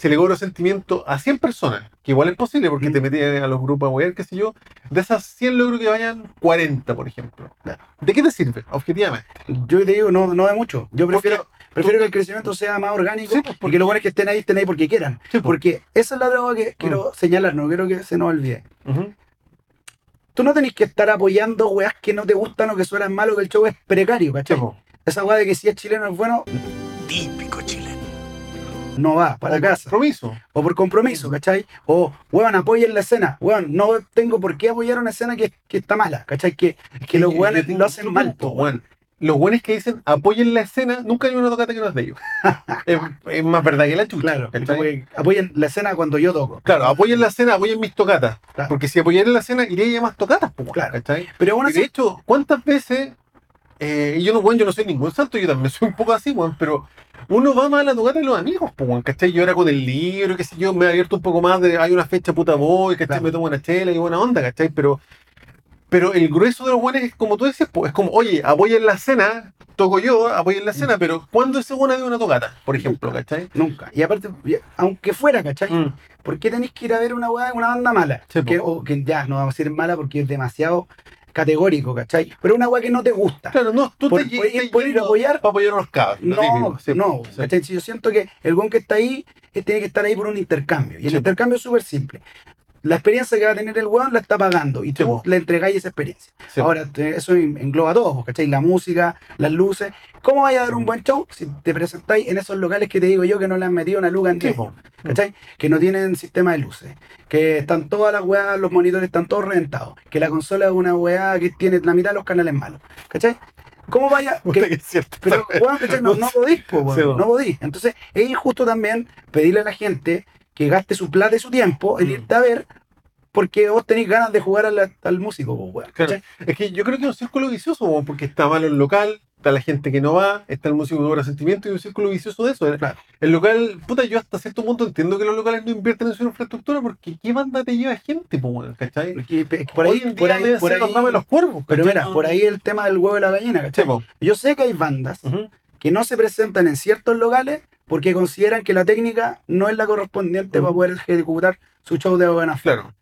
Si le cobro sentimientos a 100 personas, que igual es posible porque Mm. te metí a los grupos a wear, qué sé yo, de esas 100 logro que vayan 40, por ejemplo. ¿De qué te sirve, objetivamente? Yo te digo, no, no de mucho. Yo prefiero, prefiero que el crecimiento sea más orgánico Sí, pues, porque- que los buenos que estén ahí estén ahí porque quieran. Sí, pues. Porque esa es la droga que quiero señalar, no quiero que se nos olvide. Ujú. Tú no tenés que estar apoyando weas que no te gustan o que suenan mal o que el show es precario, Sí, ¿cachai? po. Esa wea de que si es chileno es bueno, Típico chileno. No va para O casa. Compromiso. O por compromiso, ¿cachai? O, weón, apoyen la escena. Weón, no tengo por qué apoyar una escena que, que está mala, ¿cachai? Que, que los weones lo hacen mal, punto, weón. Los buenos que dicen apoyen la escena, nunca hay una tocata que no es de ellos. es, es más verdad que la chucha. Claro, apoyen la escena cuando yo toco. Claro, apoyen la escena, apoyen mis tocatas. Claro. Porque si apoyaran la escena, iría a más tocatas, pues, Claro. ¿cachai? Pero Y de hecho, ¿cuántas veces? Eh, y yo no, bueno, yo no soy ningún santo, yo también soy un poco así, weón, pero uno va más a la tocata de los amigos, pues, weón, ¿cachai? Yo era con el libro, qué sé yo, me he abierto un poco más de, hay una fecha puta voy, ¿cachai? Claro. Me tomo una chela y buena onda, ¿cachai? Pero, pero el grueso de los buenos es como tú decías, pues, es como, oye, apoyen la escena, toco yo, apoyen la escena, pero ¿cuándo ese buena de una tocata, por ejemplo, ¿cachai? nunca. Y aparte, aunque fuera, ¿cachai? Mm, ¿Por qué tenéis que ir a ver una una banda mala? Sí, que, po. o que ya, no vamos a decir mala porque es demasiado categórico, ¿cachai? Pero una weá que no te gusta. Claro, no, tú Por- te, por- te por ir a apoyar. para apoyar a los cabros. No, típico, sí, no, sí. ¿cachai? Si yo siento que el buen que está ahí eh, tiene que estar ahí por un intercambio. Y el Sí. intercambio es súper simple. La experiencia que va a tener el weón la está pagando y Sí, tú le entregáis esa experiencia. Sí. Ahora, te- eso en- engloba todo, ¿cachai? La música, las luces. ¿Cómo vaya a dar un buen show si te presentáis en esos locales que te digo yo que no le han metido una luga en Sí, 10 po. ¿cachai? Que no tienen sistema de luces, que están todas las weas, los monitores están todos reventados, que la consola es una weá que tiene la mitad de los canales malos, ¿cachai? ¿Cómo vaya? Que- que es cierto. pero, weón, ¿cachai? no, no podís, po, weón, Sí, no podís. Entonces, es injusto también pedirle a la gente que gaste su plata y su tiempo en Mm. irte a ver porque vos tenéis ganas de jugar la- al músico, weón, Claro. Es que yo creo que es un círculo vicioso, weón, porque está malo el local, está la gente que no va, está el músico que cobra sentimiento y un círculo vicioso de eso. El- Claro. El local, puta, yo hasta cierto punto entiendo que los locales no invierten en su infraestructura porque ¿qué banda te lleva gente, weón, ¿cachai? Porque, por ahí, Hoy en por día ahí, deben por ser ahí- los los cuervos. pero mira, No- por ahí el tema del huevo de la gallina, Sí, ¿cachai? po. Yo sé que hay bandas Ujú. que no se presentan en ciertos locales porque consideran que la técnica no es la correspondiente para poder ejecutar su show de buena fe. Claro.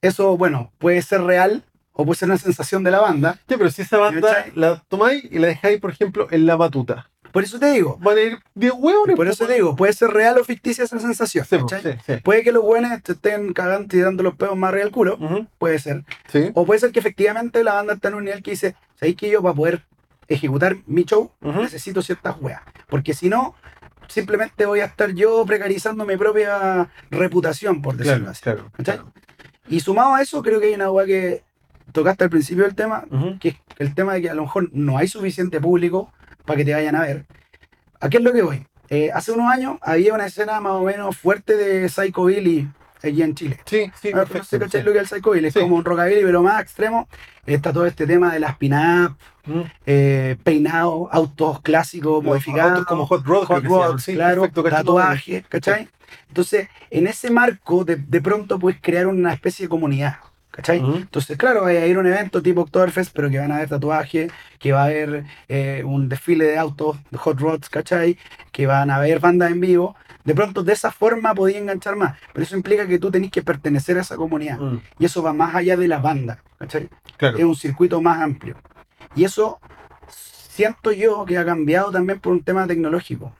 Eso, bueno, puede ser real o puede ser una sensación de la banda. Ya, pero si esa banda la tomáis y la dejáis, por ejemplo, en la batuta, Por eso te digo, van a ir 10 huevones. por po, eso te digo, puede ser real o ficticia esa sensación. Sí, sí, sí. Puede que los buenos te estén cagando y dando los pedos más arriba del culo, puede ser. Sí. O puede ser que efectivamente la banda está en un nivel que dice, ¿sabéis que yo para poder ejecutar mi show necesito ciertas weas? Porque si no, simplemente voy a estar yo precarizando mi propia reputación, por decirlo Claro, así. claro. ¿Cachai? claro. Y sumado a eso, creo que hay una wea que tocaste al principio del tema, que es el tema de que a lo mejor no hay suficiente público para que te vayan a ver. ¿A qué es lo que voy? Eh, hace unos años había una escena más o menos fuerte de Psycho Billy aquí en Chile. Sí, sí, Ah, no perfecto. sé, ¿cachai sí. lo que es el Psycho Billy? Es Sí. como un rockabilly, pero más extremo. Está todo este tema de las pin-up, Ujú. eh, peinados, autos clásicos, modificados. Autos como Hot Rod, creo Hot rods, Sí, claro, perfecto, tatuajes, ¿cachai? Entonces, en ese marco, de, de pronto puedes crear una especie de comunidad. ¿Cachai? Entonces, claro, va a ir a un evento tipo Oktoberfest, pero que van a haber tatuajes, que va a haber eh, un desfile de autos, de hot rods, ¿cachai? Que van a haber bandas en vivo. De pronto, de esa forma podía enganchar más. Pero eso implica que tú tenés que pertenecer a esa comunidad. Mm, Y eso va más allá de la banda, ¿cachai? Claro. Es un circuito más amplio. Y eso siento yo que ha cambiado también por un tema tecnológico.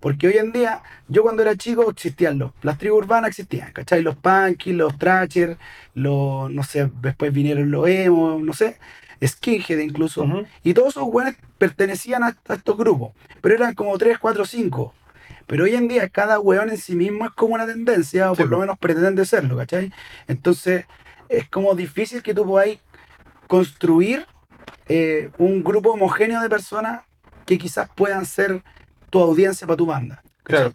Porque hoy en día, yo cuando era chico existían los, las tribus urbanas existían, ¿cachai? Los punkies, los thrashers, los, no sé, después vinieron los emo, no sé, skinhead incluso. Y todos esos güeyes pertenecían a, a estos grupos, pero eran como 3, 4, 5. Pero hoy en día cada weón en sí mismo es como una tendencia, o Sí, por lo menos pretende serlo, ¿cachai? Entonces es como difícil que tú podáis construir eh, un grupo homogéneo de personas que quizás puedan ser tu audiencia para tu banda. Claro.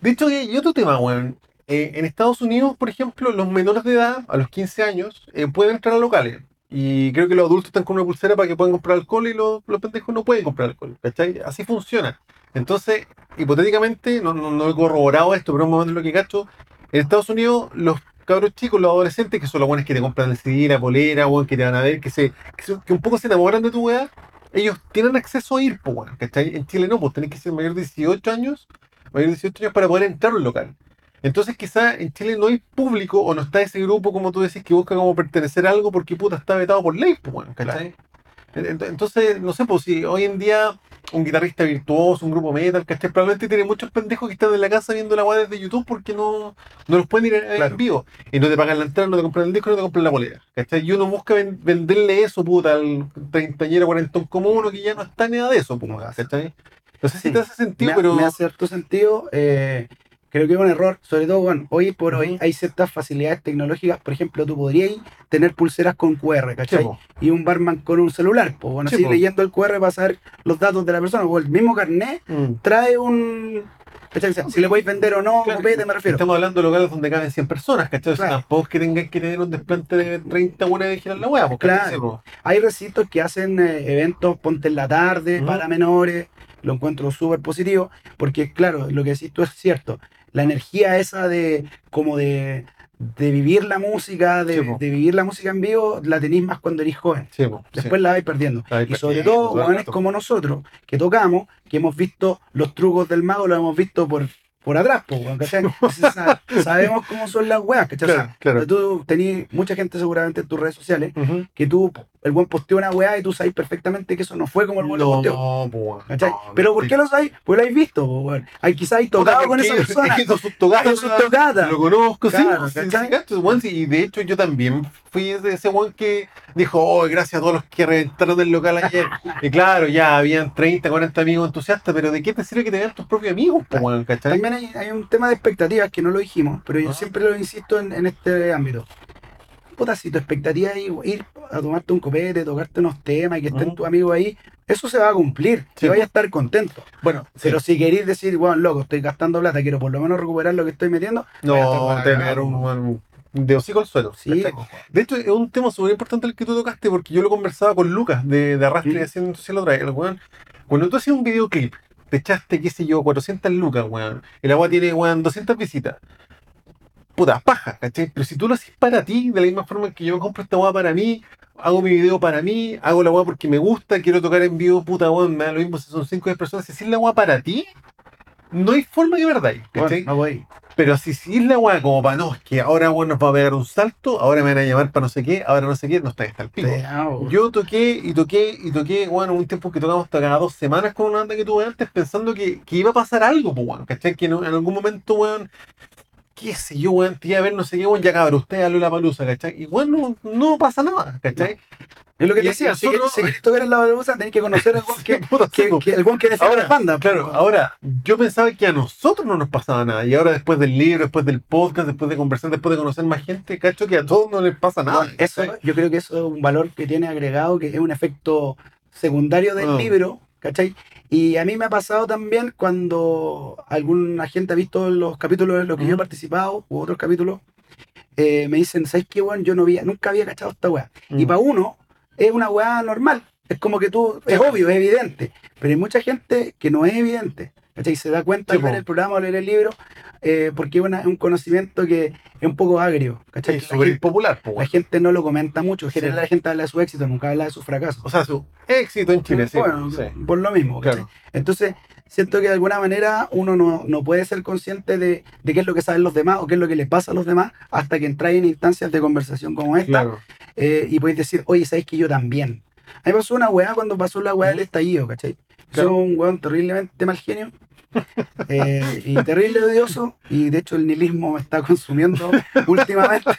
De hecho, y otro tema, weón. Eh, en Estados Unidos, por ejemplo, los menores de edad, a los 15 años, eh, pueden entrar a locales. Y creo que los adultos están con una pulsera para que puedan comprar alcohol y los, los pendejos no pueden comprar alcohol. ¿Cachai? Así funciona. Entonces, hipotéticamente, no, no, no he corroborado esto, pero es más o menos lo que cacho. En Estados Unidos, los cabros chicos, los adolescentes, que son los buenos que te compran el CD, la polera, weón, que te van a ver, que, se, que, se- que un poco se enamoran de tu weá, ellos tienen acceso a ir, pues, weón, ¿cachai? En Chile no, pues tenés que ser mayor de 18 años mayor de 18 años para poder entrar a un local. Entonces quizá en Chile no hay público o no está ese grupo, como tú decís, que busca como pertenecer a algo porque puta está vetado por ley, pues, bueno, ¿cachai? Ent- Entonces, no sé, pues si hoy en día un guitarrista virtuoso, un grupo metal, ¿cachai? Probablemente tiene muchos pendejos que están en la casa viendo la weá desde YouTube porque no, no los pueden ir a- Claro. en vivo. Y no te pagan la entrada, no te compran el disco, no te compran la bolera. ¿Cachai? Y uno busca ven- venderle eso, puta, al treintañero, cuarentón como uno que ya no está ni nada de eso, pues. ¿cachai? No sé si Sí. te hace sentido, me, pero... me hace cierto sentido. eh, creo que es un error, sobre todo, bueno, hoy por hoy hay ciertas facilidades tecnológicas. Por ejemplo, tú podrías tener pulseras con QR, ¿cachai? y un barman con un celular. Pues bueno, Sí, así leyendo el QR para saber los datos de la persona. O el mismo carnet Mm. trae un. ¿cachai? Si le podéis vender o no, Claro, copete, me refiero. Estamos hablando de locales donde caben 100 personas, ¿cachai? O sea, Claro. tampoco es que tengan que tener un desplante de 30 buenas de girar la hueá, porque Claro. Hay recintos que hacen eh, eventos, ponte en la tarde, Ujú. para menores. Lo encuentro súper positivo, porque claro, lo que decís tú es cierto. La energía esa de como de, de vivir la música, de, Sí, de vivir la música en vivo, la tenéis más cuando eres joven. Sí, po, sí. Después la vais perdiendo. La vais y sobre todo, rato. como nosotros, que tocamos, que hemos visto los trucos del mago, lo hemos visto por, por atrás, po, weón, ¿cachai? Entonces, sa- sabemos cómo son las weas, ¿cachai? O sea, Claro, claro. Tú tenías mucha gente seguramente en tus redes sociales que tú, el buen posteó una weá y tú sabes perfectamente que eso no fue como el buen lo posteó. No, po, ¿cachai? no, Pero ¿por qué lo sabes? Pues lo habéis visto, po, weón. Hay quizás hay tocado con esa persona. sus tocadas. Lo conozco, Claro, sí, ¿cachai? Y de hecho, yo también fui ese, ese weón que dijo, oh, gracias a todos los que reventaron el local ayer. y claro, ya habían 30, 40 amigos entusiastas, pero ¿de qué te sirve que te vean tus propios amigos, po, Claro. weón, ¿cachai? También hay, hay un tema de expectativas que no lo dijimos, pero yo Ah. siempre lo insisto en, en este ámbito. Puta, si tu expectativa es ir a tomarte un copete, tocarte unos temas y que estén Ujú. tus amigos ahí, eso se va a cumplir, Sí. y vaya a estar contento. Bueno, Pero si queréis decir, bueno, loco, estoy gastando plata, quiero por lo menos recuperar lo que estoy metiendo, no, te pegar un, de hocico al suelo. Sí, De hecho, es un tema súper importante el que tú tocaste, porque yo lo conversaba con Lucas de, de Arrastre Mm. haciendo social otra vez. El weón, cuando tú hacías un videoclip, te echaste, qué sé yo, 400 lucas, weón. El agua tiene, weón, 200 visitas. Puta, paja, ¿cachai? Pero si tú lo haces para ti, de la misma forma que yo compro esta weá para mí, hago mi video para mí, hago la weá porque me gusta, quiero tocar en vivo, puta weón, me da lo mismo si son 5 o 10 personas. Si haces la weá para ti, no hay forma que verdad, ¿cachai? Bueno, no voy. Pero si si es la weá como para no, es que ahora weón nos va a pegar un salto, ahora me van a llamar para no sé qué, ahora no sé qué, no está, está el pico. Yo toqué y toqué y toqué, bueno, un tiempo que tocamos hasta cada dos semanas con una banda que tuve antes pensando que, que iba a pasar algo, pues, weón, ¿cachai? Que en, en algún momento, weón, qué sé yo, weón, te iba a ver no sé qué, weón, ya cabrón, usted a la palusa, ¿cachai? Y bueno, no, no pasa nada, ¿cachai? Es lo que te decía, si querés- tocar la baluza, tenés que conocer al weón que, que, que- el weón que defiende Ahora, las bandas. Claro, ahora, yo pensaba que a nosotros no nos pasaba nada. Y ahora, después del libro, después del podcast, después de conversar, después de conocer más gente, cacho que a todos no les pasa nada. Bueno, eso, yo creo que eso es un valor que tiene agregado, que es un efecto secundario del Ah. libro, ¿cachai? Y a mí me ha pasado también cuando algún agente ha visto los capítulos en los que yo he participado, u otros capítulos, eh, me dicen, ¿sabes qué, weón? Yo no había, nunca había cachado esta weá. Y Mm. para uno, es una weá normal. Es como que tú, es obvio, es evidente. Pero hay mucha gente que no es evidente. ¿Cachai? Se da cuenta Sí, al ver el programa o leer el libro, eh, porque es una- es un conocimiento que es un poco agrio, ¿cachai? Es Que la, gente, impopular, po, la weón. gente no lo comenta mucho. En Sí. general la gente habla de su éxito, nunca habla de su fracaso. O sea, su éxito en Chile. Bueno, por lo mismo. Entonces, siento que de alguna manera uno no, no puede ser consciente de, de qué es lo que saben los demás o qué es lo que les pasa a los demás hasta que entráis en instancias de conversación como esta Claro. eh, y podéis decir, oye, ¿sabéis que yo también? A mí pasó una weá cuando pasó la weá del estallido, ¿cachai? Claro. Soy un weón terriblemente mal genio eh, y terrible odioso y de hecho el nihilismo me está consumiendo últimamente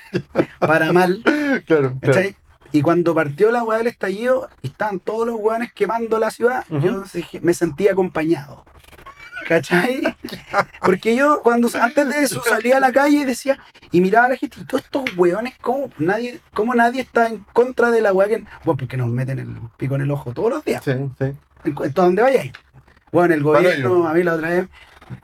para mal, Claro, claro. ¿cachai? Y cuando partió la weá del estallido estaban todos los weones quemando la ciudad, yo me sentí acompañado. ¿Cachai? Porque yo cuando antes de eso salía a la calle y decía, y miraba a la gente, y todos estos weones, ¿cómo nadie, cómo nadie está en contra de la weá que. Bueno, porque nos meten el pico en el ojo todos los días, Sí, sí. en, donde vayáis. Bueno, el gobierno, a mí la otra vez,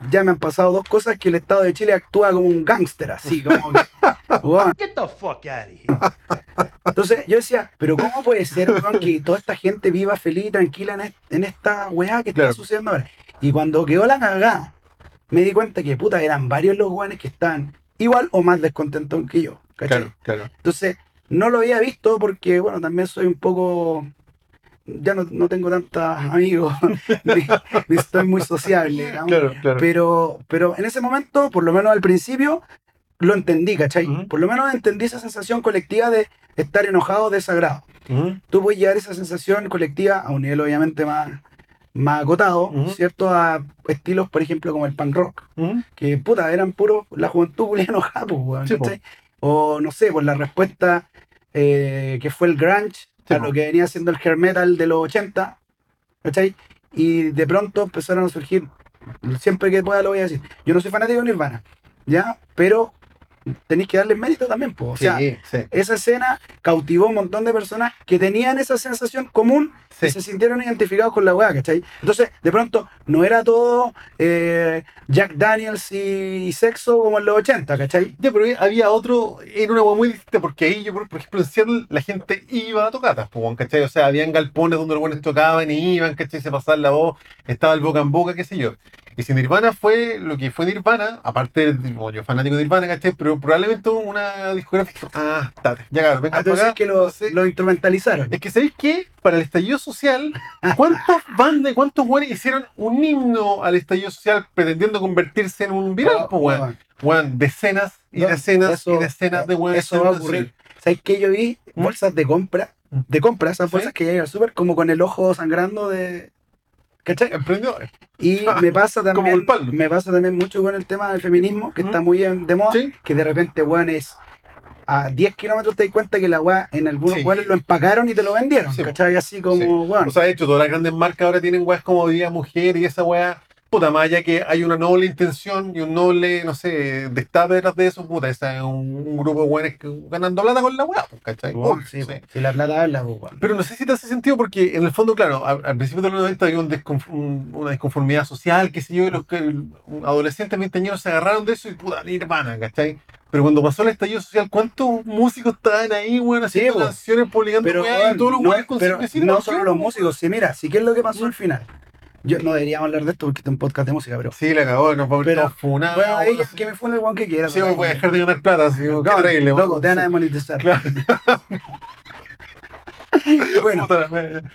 ya me han pasado dos cosas que el Estado de Chile actúa como un gángster, así, como que. Get the fuck out of here. entonces yo decía, pero ¿cómo puede ser weón, que toda esta gente viva feliz y tranquila en, est- en esta weá que Claro. está sucediendo ahora? Y cuando quedó la cagada, me di cuenta que puta, eran varios los weones que estaban igual o más descontentos que yo. ¿cachai? Claro, claro. Entonces, no lo había visto porque, bueno, también soy un poco. Ya no, no tengo tantos amigos, ni, ni estoy muy sociable, digamos. Claro, claro. Pero, pero en ese momento, por lo menos al principio, lo entendí, ¿cachai? Por lo menos entendí esa sensación colectiva de estar enojado, desagrado. Ujú. Tú puedes llevar esa sensación colectiva a un nivel obviamente más, más acotado, Ujú. ¿cierto? A estilos, por ejemplo, como el punk rock, que puta, eran puros la juventud culia enojada, pues, Sí. O no sé, por la respuesta eh, que fue el grunge Sí, a po. lo que venía siendo el hair metal de los 80, ¿cachai? Y de pronto empezaron a surgir, siempre que pueda lo voy a decir, yo no soy fanático de Nirvana, ¿ya? Pero tenéis que darles mérito también, pues. O sea, sí, sí. esa escena cautivó un montón de personas que tenían esa sensación común Sí. y se sintieron identificados con la weá, ¿cachai? Entonces, de pronto, no era todo eh, Jack Daniels y, y sexo como en los 80, ¿cachai? Ya, pero había otro, era una hueá muy distinta, porque ahí yo, por por ejemplo, en Seattle la gente iba a tocatas, pues, ¿cachai? O sea, habían galpones donde los buenos tocaban y iban, ¿cachai? Se pasaban la voz, estaba el boca en boca, qué sé yo. Y si Nirvana fue lo que fue Nirvana, aparte, bueno, yo fanático de Nirvana, ¿cachai? Pero probablemente una discográfica, ah, tate, ya cabrón, venga para Entonces, acá. que lo, Entonces, lo instrumentalizaron. Es que ¿sabéis qué? Para el estallido social, ¿cuántas bandas cuántos güeyes hicieron un himno al estallido social pretendiendo convertirse en un viral? Pues, weón. Decenas y No, decenas eso- y decenas de weones. Eso va a ocurrir. ¿Sabes qué? Yo vi ¿Mm? bolsas de compra, de compra, esas ¿Sí? bolsas que llegan al súper, como con el ojo sangrando de. ¿Cachai? Emprendedores. Y me pasa Como también, me pasa también mucho con el tema del feminismo, que está muy en- de moda, Sí. que de repente, weón, es a 10 kilómetros te das cuenta que la weá en algunos Sí. lugares lo empacaron y te lo vendieron, Sí, ¿cachai? Así como, Sí. weón. O sea, de hecho, todas las grandes marcas ahora tienen weas como Día Mujer y esa wea. Puta, más allá que hay una noble intención y un noble, no sé, destape detrás de eso, puta, es un, un grupo de weones que- ganando plata con la wea, pues, ¿cachai? Obvio, sí, sí. Si la plata habla, pues, weón. Pero no sé si te hace sentido porque en el fondo, claro, al, al principio de los 90 había un un- una disconformidad social, qué sé yo, y los que, adolescentes veinteañeros se agarraron de eso y puta, nirvana, ¿cachai? Pero cuando pasó el estallido social, ¿cuántos músicos estaban ahí, weón, haciendo po. canciones, publicando Pero, weá, y todos los no, con pero no solo ¿por los músicos, sí, mira, si qué es lo que pasó al final. Yo no deberíamos hablar de esto porque es un podcast de música, pero. Sí, la cagó, nos vamos a funados. Bueno, ahí weón. que me fue el weón que quiera. Sí, voy a dejar de ganar plata, así, qué No, terrible, weón. loco, te van a demonetizar. Claro. Bueno.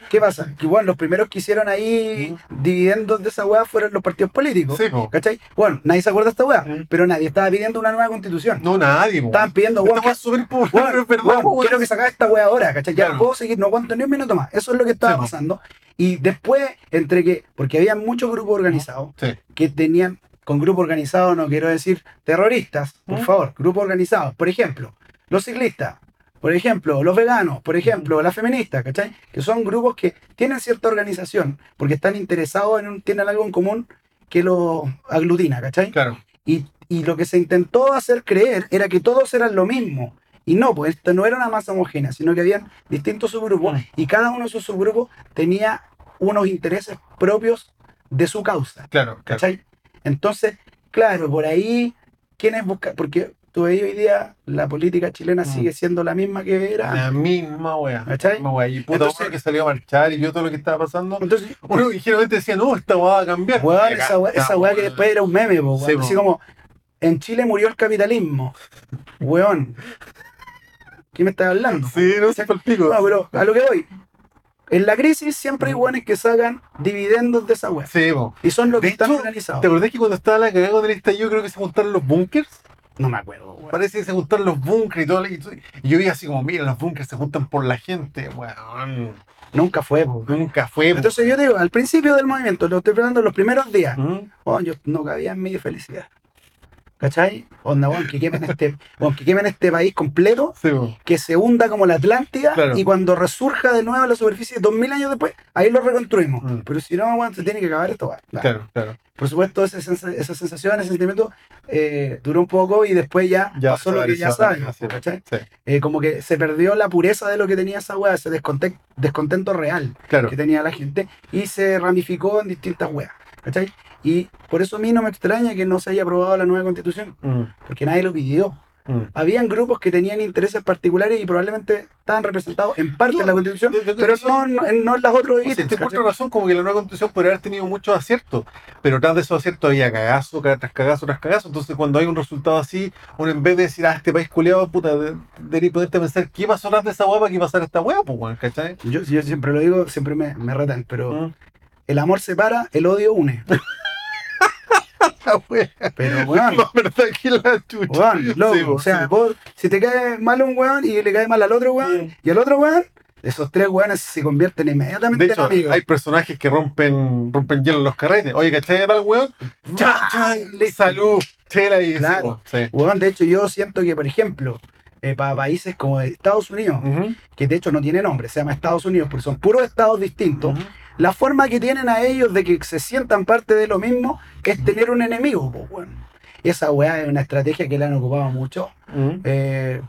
¿qué pasa? Que bueno, los primeros que hicieron ahí dividendos de esa weá fueron los partidos políticos. Sí, po. ¿Cachai? Bueno, nadie se acuerda de esta weá, pero nadie estaba pidiendo una nueva constitución. No, nadie, po. Estaban pidiendo, Esta weón, weá es súper popular, Weón, pero es verdad, weón, po, weón. quiero que saca esta weá ahora, ¿cachai? Ya Claro. puedo seguir, no aguanto ni un minuto más. Eso es lo que estaba Sí, pasando. Y después, entre que, porque había muchos grupos organizados Sí. que tenían, con grupos organizados no quiero decir terroristas, por favor, grupos organizados. Por ejemplo, los ciclistas, por ejemplo, los veganos, por ejemplo, las feministas, ¿cachai? Que son grupos que tienen cierta organización, porque están interesados en un, tienen algo en común que los aglutina, ¿cachai? Claro. Y, y lo que se intentó hacer creer era que todos eran lo mismo. Y no, pues esto no era una masa homogénea, sino que habían distintos subgrupos y cada uno de esos subgrupos tenía unos intereses propios de su causa. Claro, claro. ¿Cachai? Entonces, claro, por ahí, ¿quiénes buscan? Porque tú veis hoy día, la política chilena Mm. sigue siendo la misma que era. La misma wea. ¿Cachai? La misma wea. Y puta, Entonces- uno que salió a marchar y vio todo lo que estaba pasando. Entonces, Uno ligeramente decía, no, esta weá va a cambiar. acá esa weá, esa weá que después era un meme, po. Sí, po. así como, en Chile murió el capitalismo. Weón. ¿Qué me estás hablando? Sí, no sé, el pico. No, pero a lo que voy. En la crisis siempre hay weones que sacan dividendos de esa weá. Sí, po. Y son los que De están hecho, organizados. ¿Te acordás que cuando estaba la cagada con el estallido creo que se juntaron los bunkers? No me acuerdo, weón. Parece que se juntaron los bunkers y todo. Y, yo vi así como, mira, los bunkers se juntan por la gente. Weón. Nunca fue, po. Nunca fue. po. Entonces yo digo, al principio del movimiento, lo estoy hablando los primeros días, ¿Mm? oh, yo no cabía en mi felicidad. ¿Cachai? Onda, weón, que quemen este, weón, que quemen este país completo, Sí, que se hunda como la Atlántida, Claro. y cuando resurja de nuevo la superficie, dos mil años después, ahí lo reconstruimos. Mm. Pero si no, weón, se tiene que acabar esto. Nah. Claro, claro. Por supuesto, esa, esa sensación, ese sentimiento, eh, duró un poco y después ya, Ya pasó lo que ya sabe, sabes. sí, ¿cachai? sí. Eh, como que se perdió la pureza de lo que tenía esa weá, ese desconte- descontento real Claro. que tenía la gente y se ramificó en distintas weas. ¿Cachai? Y por eso a mí no me extraña que no se haya aprobado la nueva constitución, Mm, porque nadie lo pidió. mm. Habían grupos que tenían intereses particulares y probablemente estaban representados en parte en la constitución, pero no, no, no en las otras ítems, te encuentro razón, como que la nueva constitución podría haber tenido muchos aciertos, pero tras de esos aciertos había cagazo, tras cagazo, tras cagazo. Entonces, cuando hay un resultado así, uno en vez de decir, ah, este país culiado, puta, de- debería ponerte a pensar, ¿qué pasó tras de esa hueá para que pasara esta hueá, pues, ¿cachai? Yo, yo siempre lo digo, siempre me, me retan, pero Mm. el amor separa, el odio une. Weón. Pero, weón, Más verdad que la chucha. weón, loco, Sí, o sea, sí. vos, si te cae mal un weón y le cae mal al otro weón, y al otro weón, esos tres weones se convierten inmediatamente De hecho, en amigos. hay personajes que rompen, rompen hielo en los carretes. Oye, ¿cachai? Tal weón. ¡Cha! ¡Cha! Listo. Salud. Chela y Claro. sí. Weón, de hecho, yo siento que, por ejemplo, eh, para países como Estados Unidos, que de hecho no tiene nombre, se llama Estados Unidos, porque son puros estados distintos. La forma que tienen a ellos de que se sientan parte de lo mismo es tener un enemigo, pues, weón. Esa weá es una estrategia que la han ocupado mucho. Eh,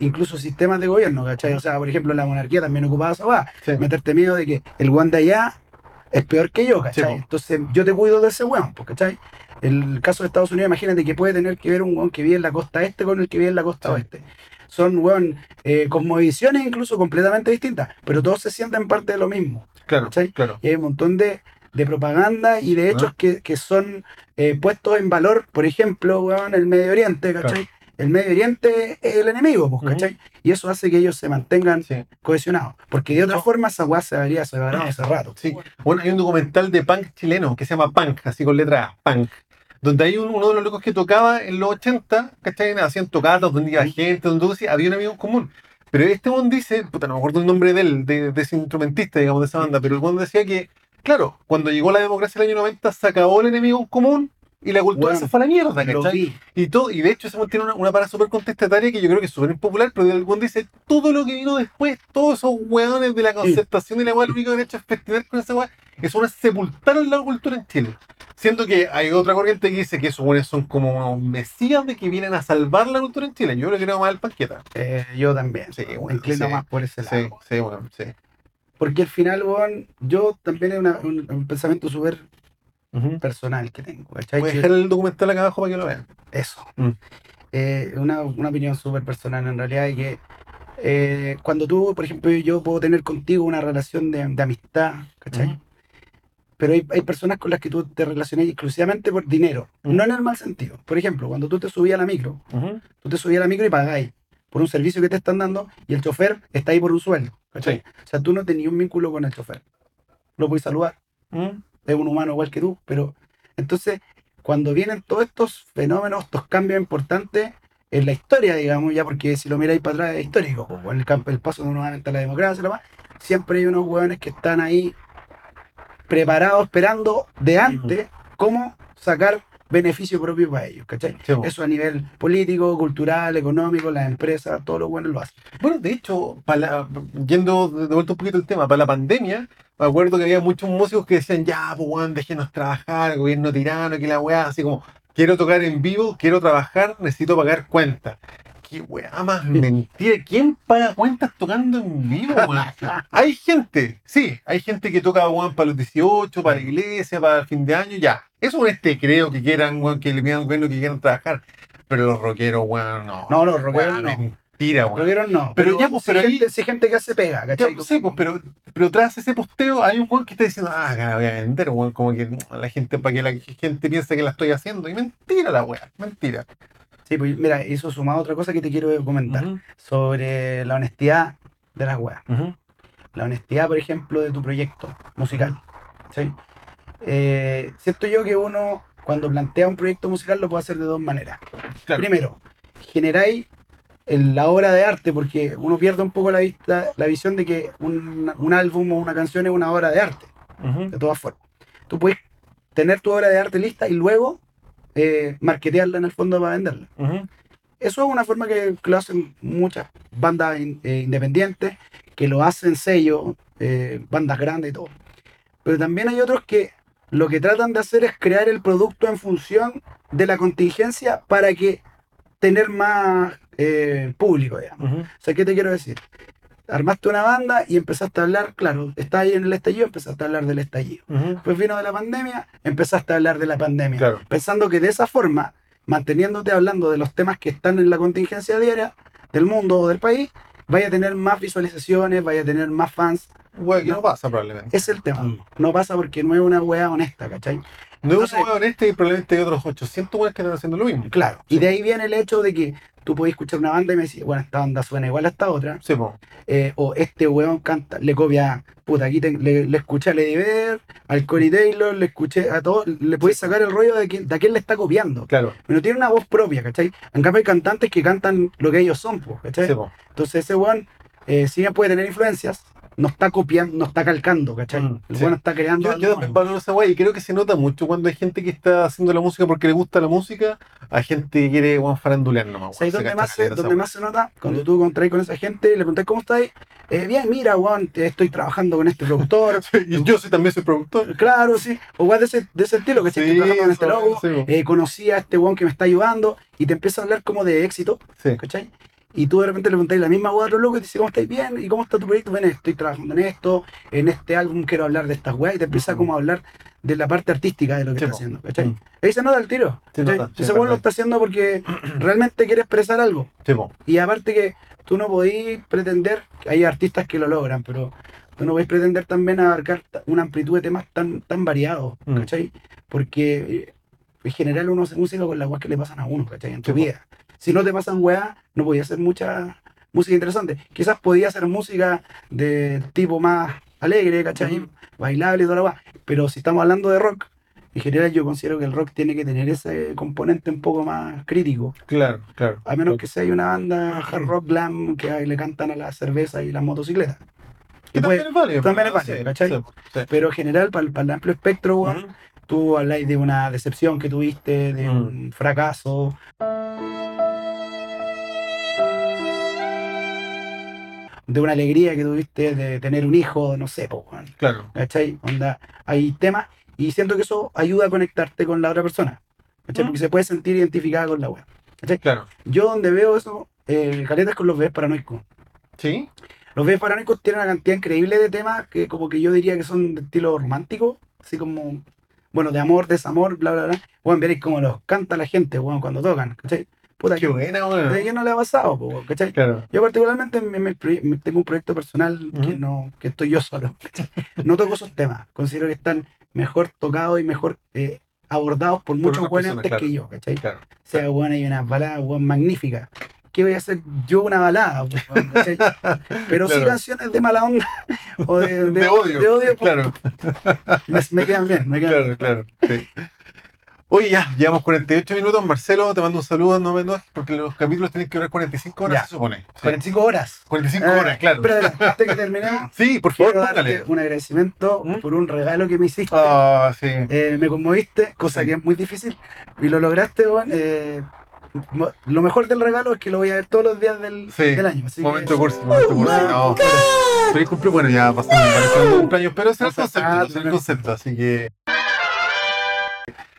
incluso sistemas de gobierno, ¿cachai? O sea, por ejemplo, la monarquía también ocupaba esa weá. Sí. Meterte miedo de que el weón de allá es peor que yo, ¿cachai? Sí. Entonces yo te cuido de ese weón, pues, ¿cachai? El caso de Estados Unidos, imagínate que puede tener que ver un weón que vive en la costa este con el que vive en la costa Sí. oeste. Son, weón, eh, cosmovisiones incluso completamente distintas, pero todos se sienten parte de lo mismo. Claro, ¿cachai? claro. Y hay un montón de, de propaganda y de hechos Ah. que, que son eh, puestos en valor, por ejemplo, weón, el Medio Oriente, ¿cachai? Claro. El Medio Oriente es el enemigo, pues. ¿cachai? Y eso hace que ellos se mantengan Sí. cohesionados. Porque de otra No. forma esa weá se habría separado hace rato. Sí. Bueno, hay un documental de punk chileno que se llama Punk, así con letra A, Punk. Donde hay un- uno de los locos que tocaba en los 80, ¿cachai? Hacían tocatas donde iba gente, donde decía, había un amigo en común. Pero este one dice, puta, no me acuerdo el nombre de él, de, de ese instrumentista, digamos, de esa banda, pero el one decía que, claro, cuando llegó la democracia en el año 90, se acabó el enemigo en común y la cultura Bueno, se fue a la mierda, Lo ¿cachai? Y todo, y de hecho ese one tiene una, una parada súper contestataria que yo creo que es súper impopular, pero one dice, todo lo que vino después, todos esos hueones de la concertación y la hueá, lo único que han hecho es festinar con esa hueá, es una sepultaron la cultura en Chile. Siento que hay otra corriente que dice que esos hueones son como unos mesías de que vienen a salvar la cultura en Chile. Yo le creo más al panqueta. Eh, yo también. Sí, bueno, inclino sí. más por ese Sí, lado. sí, bueno, sí. Porque al final, weón, yo también es un pensamiento súper Ujú. personal que tengo. ¿cachai? Voy a dejar el documental acá abajo para que lo vean. Eso. Mm. Eh, una, una opinión súper personal en realidad y que eh, cuando tú, por ejemplo, yo puedo tener contigo una relación de, de amistad, ¿cachai? Pero hay, hay personas con las que tú te relacionas exclusivamente por dinero, Ujú. no en el mal sentido. Por ejemplo, cuando tú te subías a la micro, tú te subías a la micro y pagáis por un servicio que te están dando y el chofer está ahí por un sueldo, ¿cachai? Sí. O sea, tú no tenías un vínculo con el chofer. Lo puedes saludar, Ujú. Es un humano igual que tú, pero entonces cuando vienen todos estos fenómenos, estos cambios importantes en la historia, digamos, ya porque si lo miráis para atrás es histórico, pues, en el, campo, el paso de nuevamente a la democracia, lo más, siempre hay unos hueones que están ahí preparados, esperando de antes cómo sacar beneficio propio para ellos, ¿cachai? Sí. Eso a nivel político, cultural, económico, las empresas, todos los buenos lo hacen. Bueno, de hecho, para la- yendo de de vuelta un poquito el tema, para la pandemia, me acuerdo que había muchos músicos que decían, ya, pues, weón, déjenos trabajar, gobierno tirano, que la weá, así como, quiero tocar en vivo, quiero trabajar, necesito pagar cuentas. Qué weá más mentira. ¿Quién paga cuentas tocando en vivo, weón? Hay gente, sí, hay gente que toca, weón, para los 18, para la iglesia, para el fin de año, ya. Eso es este creo que quieran, weón, que le pidan al gobierno que quieran trabajar. Pero los rockeros, weón, no. No, los rockeros Weón, no. Mentira, weón. Rockeros no. Pero ya, pues, si pero ahí- gente, si gente que hace pega, Ya, ¿cachai? sí, pues, pero, pero tras ese posteo hay un weón que está diciendo, ah, la voy a vender, weón, como que la gente, para que la gente piense que la estoy haciendo. Y mentira la weá, mentira. Sí, pues mira, eso sumado a otra cosa que te quiero comentar sobre la honestidad de las weas. La honestidad, por ejemplo, de tu proyecto musical. ¿sí? Eh, siento yo que uno, cuando plantea un proyecto musical, lo puede hacer de dos maneras. Claro. Primero, generáis el- la obra de arte, porque uno pierde un poco la vista, la visión de que un, un álbum o una canción es una obra de arte, de todas formas. Tú puedes tener tu obra de arte lista y luego eh, marketearla en el fondo para venderla. Ujú. Eso es una forma que, que lo hacen muchas bandas in- eh, independientes, que lo hacen sellos, eh, bandas grandes y todo. Pero también hay otros que lo que tratan de hacer es crear el producto en función de la contingencia para que tener más eh, público, digamos. O sea, ¿qué te quiero decir? Armaste una banda y empezaste a hablar, claro, estás ahí en el estallido, empezaste a hablar del estallido. Ujú. Después vino de la pandemia, empezaste a hablar de la pandemia Claro. pensando que de esa forma, manteniéndote hablando de los temas que están en la contingencia diaria del mundo o del país, vaya a tener más visualizaciones, vaya a tener más fans. No pasa probablemente. Es el tema. Mm. No pasa porque no es una wea honesta, ¿cachai? No es un este y probablemente hay otros 800 weones que están haciendo lo mismo. Claro. Y Sí. de ahí viene el hecho de que tú podés escuchar una banda y me decís, bueno, esta banda suena igual a esta otra. Sí, po. eh, o este weón canta, le copia, puta, aquí te- le, le escuché a Lady Bear, al Corey Taylor, le escuché a todos, le podéis sacar el rollo de, que, de a quién le está copiando. Claro. Pero tiene una voz propia, ¿cachai? En cambio hay cantantes que cantan lo que ellos son, pues, ¿cachai? Sí, po. Entonces ese weón, eh, bien puede tener influencias, no está copiando, no está calcando, ¿cachai? Mm, el sí. weón está creando Yo, algo yo valoro esa weá y creo que se nota mucho cuando hay gente que está haciendo la música porque le gusta la música, a gente que quiere weón farandulear nomás. ¿Sabes weón. Se dónde, más se, weá. más se nota? Cuando tú contraes con esa gente y le preguntas cómo estáis, eh, bien, mira, weón, te- estoy trabajando con este productor. Y yo soy, también soy productor. claro, sí. O weón de ese, de ese estilo, que Sí, estoy trabajando con este logo. sí, eh, conocí a este weón que me está ayudando y te empieza a hablar como de éxito, Sí. ¿cachai? Y tú de repente le preguntáis la misma weá a otro loco y te dice, ¿cómo estáis bien? ¿Y cómo está tu proyecto? Ven, estoy trabajando en esto, en este álbum quiero hablar de estas weas y te empieza Ujú. como a hablar de la parte artística de lo que Sí, está haciendo, ¿cachai? Mm. Ahí se nota el tiro. ¿cachai? nota, sí, Ese es weón lo está haciendo porque realmente quiere expresar algo. Sí. Y aparte que tú no podís pretender, hay artistas que lo logran, pero tú no podés pretender también abarcar una amplitud de temas tan, tan variados, Mm. ¿cachai? Porque eh, en general uno hace música con las weas que le pasan a uno, ¿cachai? En tu Sí, po. Si no te pasan weas, no podías hacer mucha música interesante. Quizás podías hacer música de tipo más alegre, ¿cachai? Bailable y toda la wea. Pero si estamos hablando de rock, en general yo considero que el rock tiene que tener ese componente un poco más crítico. Claro, claro. A menos que sea una banda hard rock glam que le cantan a la cerveza y las motocicletas. Que también pues, es válido. también es válido, Sí, ¿cachai? sí, sí. pero en general, para, el amplio espectro, weón, Ujú. tú habláis de una decepción que tuviste, de Mm. un fracaso. De una alegría que tuviste de tener un hijo, no sé, po, weón, Claro. ¿cachai? Onda, hay temas y siento que eso ayuda a conectarte con la otra persona, ¿cachai? Mm. Porque se puede sentir identificada con la web. Claro. Yo donde veo eso, eh, caletas con los bebés paranoicos. ¿Sí? Los bebés paranoicos tienen una cantidad increíble de temas que como que yo diría que son de estilo romántico, así como, bueno, de amor, desamor, bla, bla, bla. Bueno, veréis cómo los canta la gente, bueno, cuando tocan, ¿cachai? Puta, Qué buena, weón. ¿a quién no le ha pasado, po, weón, ¿cachai? Claro. Yo particularmente me- me proye- me- tengo un proyecto personal que no que estoy yo solo. ¿cachai? No toco esos temas. Considero que están mejor tocados y mejor eh, abordados por muchos buenos antes claro. que yo, ¿cachai? Claro. O sea, bueno, hay unas baladas weón, magníficas. ¿Qué voy a hacer yo una balada? weón. Pero sí canciones de mala onda o de, De odio. de odio, pues, Claro. me, me quedan bien, me quedan Claro, claro. sí. Oye, ya, llevamos 48 minutos. Marcelo, te mando un saludo, no menos, porque los capítulos tienen que durar 45 horas, Ya. se supone. Sí. 45 horas. 45 Ah, horas, claro. Pero antes que terminemos, Sí, por favor, quiero darte un agradecimiento ¿Mm? por un regalo que me hiciste. Ah, sí. Eh, me conmoviste, cosa Sí. que es muy difícil, y lo lograste, weón. Eh, lo mejor del regalo es que lo voy a ver todos los días del, Sí. del año. Así Momento que, cursi, momento cursi. No, feliz cumpleaños. Bueno, ya pasamos el cumpleaños, pero es el concepto, es el concepto, así que.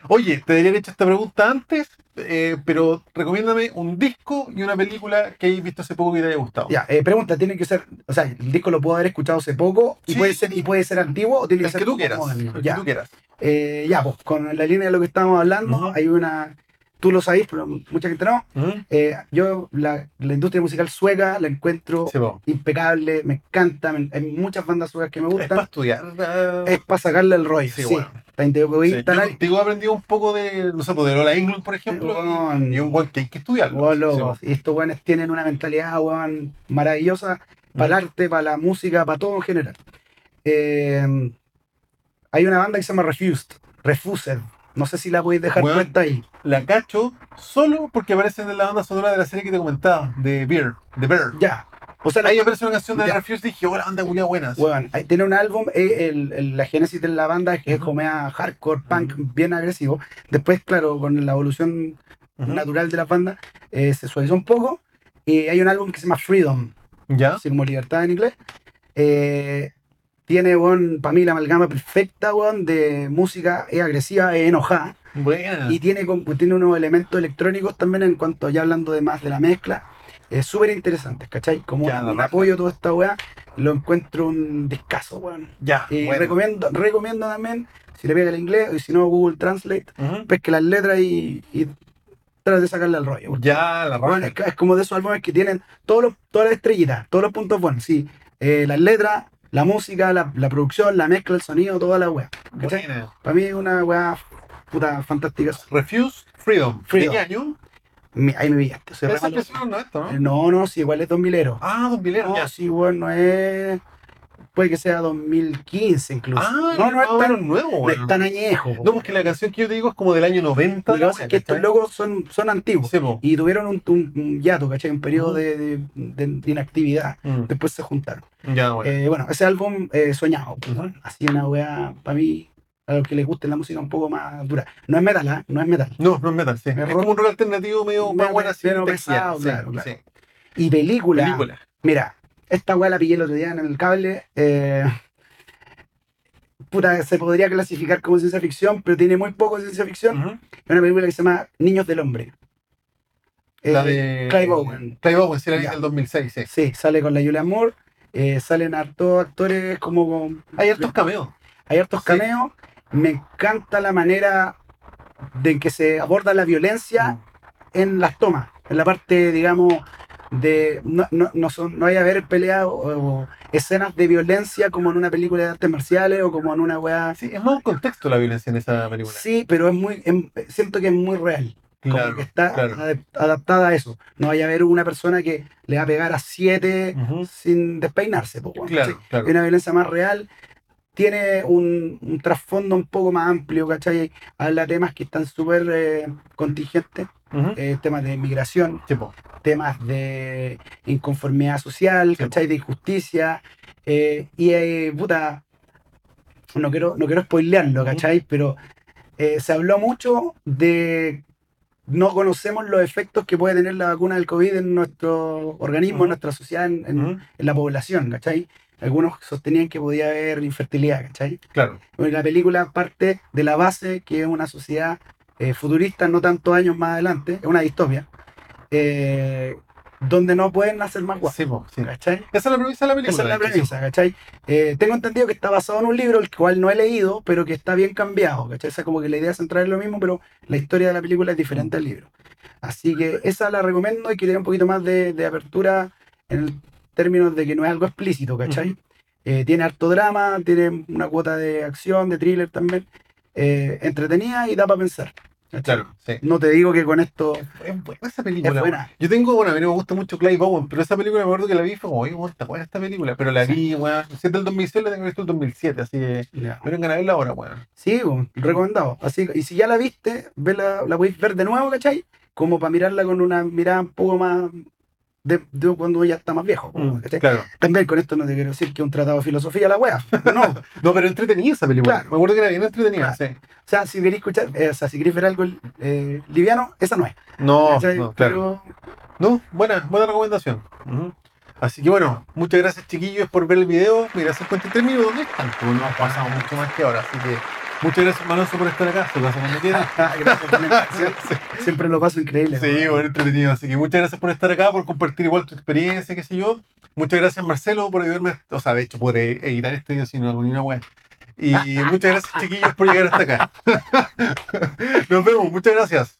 Oye, te debería haber hecho esta pregunta antes, eh, pero recomiéndame un disco y una película que hayas visto hace poco que te haya gustado. Ya, eh, pregunta, tiene que ser, o sea, el disco lo puedo haber escuchado hace poco y Sí. puede ser y puede ser antiguo o tiene que El ser que tú quieras. moderno. El que Ya, tú quieras. Eh, ya, pues con la línea de lo que estábamos hablando, hay una tú lo sabés, pero mucha gente no. Ujú. Eh, yo la, la industria musical sueca la encuentro Sí, impecable, me encanta, me- hay muchas bandas suecas que me Es para gustan. estudiar. Es para sacarle el rollo. Sí, Sí, bueno. Sí. Yo contigo he aprendido un poco de, no sé, pues, de Lola Englund, por ejemplo, Weón. y un buen que hay que estudiarlo. Po. Y estos weones tienen una mentalidad, weón, maravillosa para el arte, para la música, para todo en general. Eh, hay una banda que se llama Refused, Refused. No sé si la podéis dejar Weón. puesta ahí. La cacho solo porque aparecen en la banda sonora de la serie que te comentaba, de Beer, de Bear. Ya. O sea, Ahí aparece una canción de Ya. Refuse y dije, oh, la banda culia buena. weón, ahí tiene un álbum, eh, el- el- la génesis de la banda es como media hardcore, punk, bien agresivo. Después, claro, con la evolución natural de la banda, eh, se suavizó un poco. Y hay un álbum que se llama Freedom, ¿Ya? así como libertad en inglés. Eh, tiene, para mí la amalgama perfecta, weón, de música, es agresiva, es enojada. Y tiene, tiene unos elementos electrónicos también en cuanto, ya hablando de más de la mezcla, es súper interesantes, ¿cachai? Como Ya, un apoyo toda esta weá, lo encuentro un discazo, weón. Ya, Y bueno. recomiendo, recomiendo también, si le pega el inglés, y si no, Google Translate, Ujú. pesque las letras y, y trata de sacarle al rollo. weón. Ya, la Bueno, es como de esos álbumes que tienen todos los, todas las estrellitas, todos los puntos buenos, sí. Eh, las letras, la música, la, la producción, la mezcla, el sonido, toda la weá. Para mí es una weá puta fantástica. Refuse, Freedom. Freedom. ¿De qué año? Mi- ahí me pillaste. soy Esa 90, Eh, ¿no? No, no, sí, igual es 2000 ero. Ah, Don Vilero, no, ya. sí, bueno, no es. Puede que sea 2015 incluso. Ah, no, no es más o tan, nuevo, no bueno. es tan añejo. No, porque la canción que yo te digo es como del año 90. Lo que pasa es que estos locos son, son antiguos. Sí. Y tuvieron un, un, un hiato, ¿cachai? Un periodo de, de- de- de inactividad. Mm. Después se juntaron. Ya, bueno. Eh, bueno, ese álbum eh, soñado. pues, Ujú. Así una weá, para mí, a los que les guste la música un poco más dura. No es metal, ¿ah? No es metal. No, no es metal, sí. Es Es como un rock alternativo medio más Medio- buena, así. medio textil, pesado, sí, claro, claro. sí. Y película. Película. Mira, esta weá la pillé el otro día en el cable. eh, puta, se podría clasificar como ciencia ficción, pero tiene muy poco de ciencia ficción. Es una película que se llama Niños del Hombre. La Eh, de. Clive Owen. Clive Owen, sí, la Ya. del 2006, sí. Sí, sale con la Julia Moore. eh, salen hartos actores como con- Hay hartos cameos. hay hartos Sí. cameos. Me encanta la manera de que se aborda la violencia en las tomas, en la parte, digamos, de no, no, no, son, no hay a ver peleas o, o escenas de violencia como en una película de artes marciales o como en una weá. Sí, es más un contexto la violencia en esa película. Sí, pero es muy, em- siento que es muy real. Como claro. que está claro. adap- adaptada a eso. No vaya a haber una persona que le va a pegar a siete sin despeinarse. po, Claro, claro. Es una violencia más real. Tiene un, un trasfondo un poco más amplio, ¿cachai? Habla temas que están súper eh, contingentes, eh, temas de migración, Sí, po. temas de inconformidad social, Sí, ¿cachai? De injusticia. eh, y, puta, no quiero, no quiero spoilearlo. ¿cachai? Pero se habló mucho de no conocemos los efectos que puede tener la vacuna del COVID en nuestro organismo, en nuestra sociedad, en, en la población, ¿cachai? Algunos sostenían que podía haber infertilidad, ¿cachai? Claro. Bueno, la película parte de la base que es una sociedad eh, futurista no tantos años más adelante, es una distopia, eh, donde no pueden hacer más guapas, Sí, sí. ¿cachai? Esa es la premisa de la película. Esa es la premisa, ¿cachai? Eh, tengo entendido que está basado en un libro, el cual no he leído, pero que está bien cambiado, ¿cachai? O sea, como que la idea central es lo mismo, pero la historia de la película es diferente al libro. Así que esa la recomiendo y que tiene un poquito más de, de apertura en el términos de que no es algo explícito, ¿cachai? Eh, tiene harto drama, tiene una cuota de acción, de thriller también, eh, entretenida y da para pensar. ¿cachai? Claro, sí. No te digo que con esto Es buena esa película. es buena. Yo tengo, bueno, a mí no me gusta mucho Clive Owen, pero esa película me acuerdo que la vi y fue como, oye, está buena esta película. Pero la vi, weón, si es del 2006, la tengo visto el 2007, así que Ya. me vengan a verla ahora, weón. Sí, pues, recomendado. Así, y si ya la viste, vela, la podéis ver de nuevo, ¿cachai? Como para mirarla con una mirada un poco más de, de cuando ya está más viejo. Mm, claro. También con esto no te quiero decir que un tratado de filosofía la wea. No. o No, pero entretenida esa película. Claro. Me acuerdo que era bien entretenida, Claro. sí. sea, si queréis escuchar, eh, o sea, si queréis ver algo eh, liviano, esa no es. No, no, claro. Pero No, buena, buena recomendación. Así que bueno, muchas gracias chiquillos por ver el video. Mira, 53 minutos, ¿dónde están? Pues no ha pasado mucho más que ahora, así que muchas gracias Manonso por estar acá, su casa cuando quieras. gracias por la invitación. Siempre lo paso increíble. Sí, ¿no? bueno, entretenido. Así que muchas gracias por estar acá, por compartir igual tu experiencia, qué sé yo. Muchas gracias Marcelo por ayudarme, o sea, de hecho por editar este video sin alguna web. Y muchas gracias chiquillos por llegar hasta acá. Nos vemos, muchas gracias.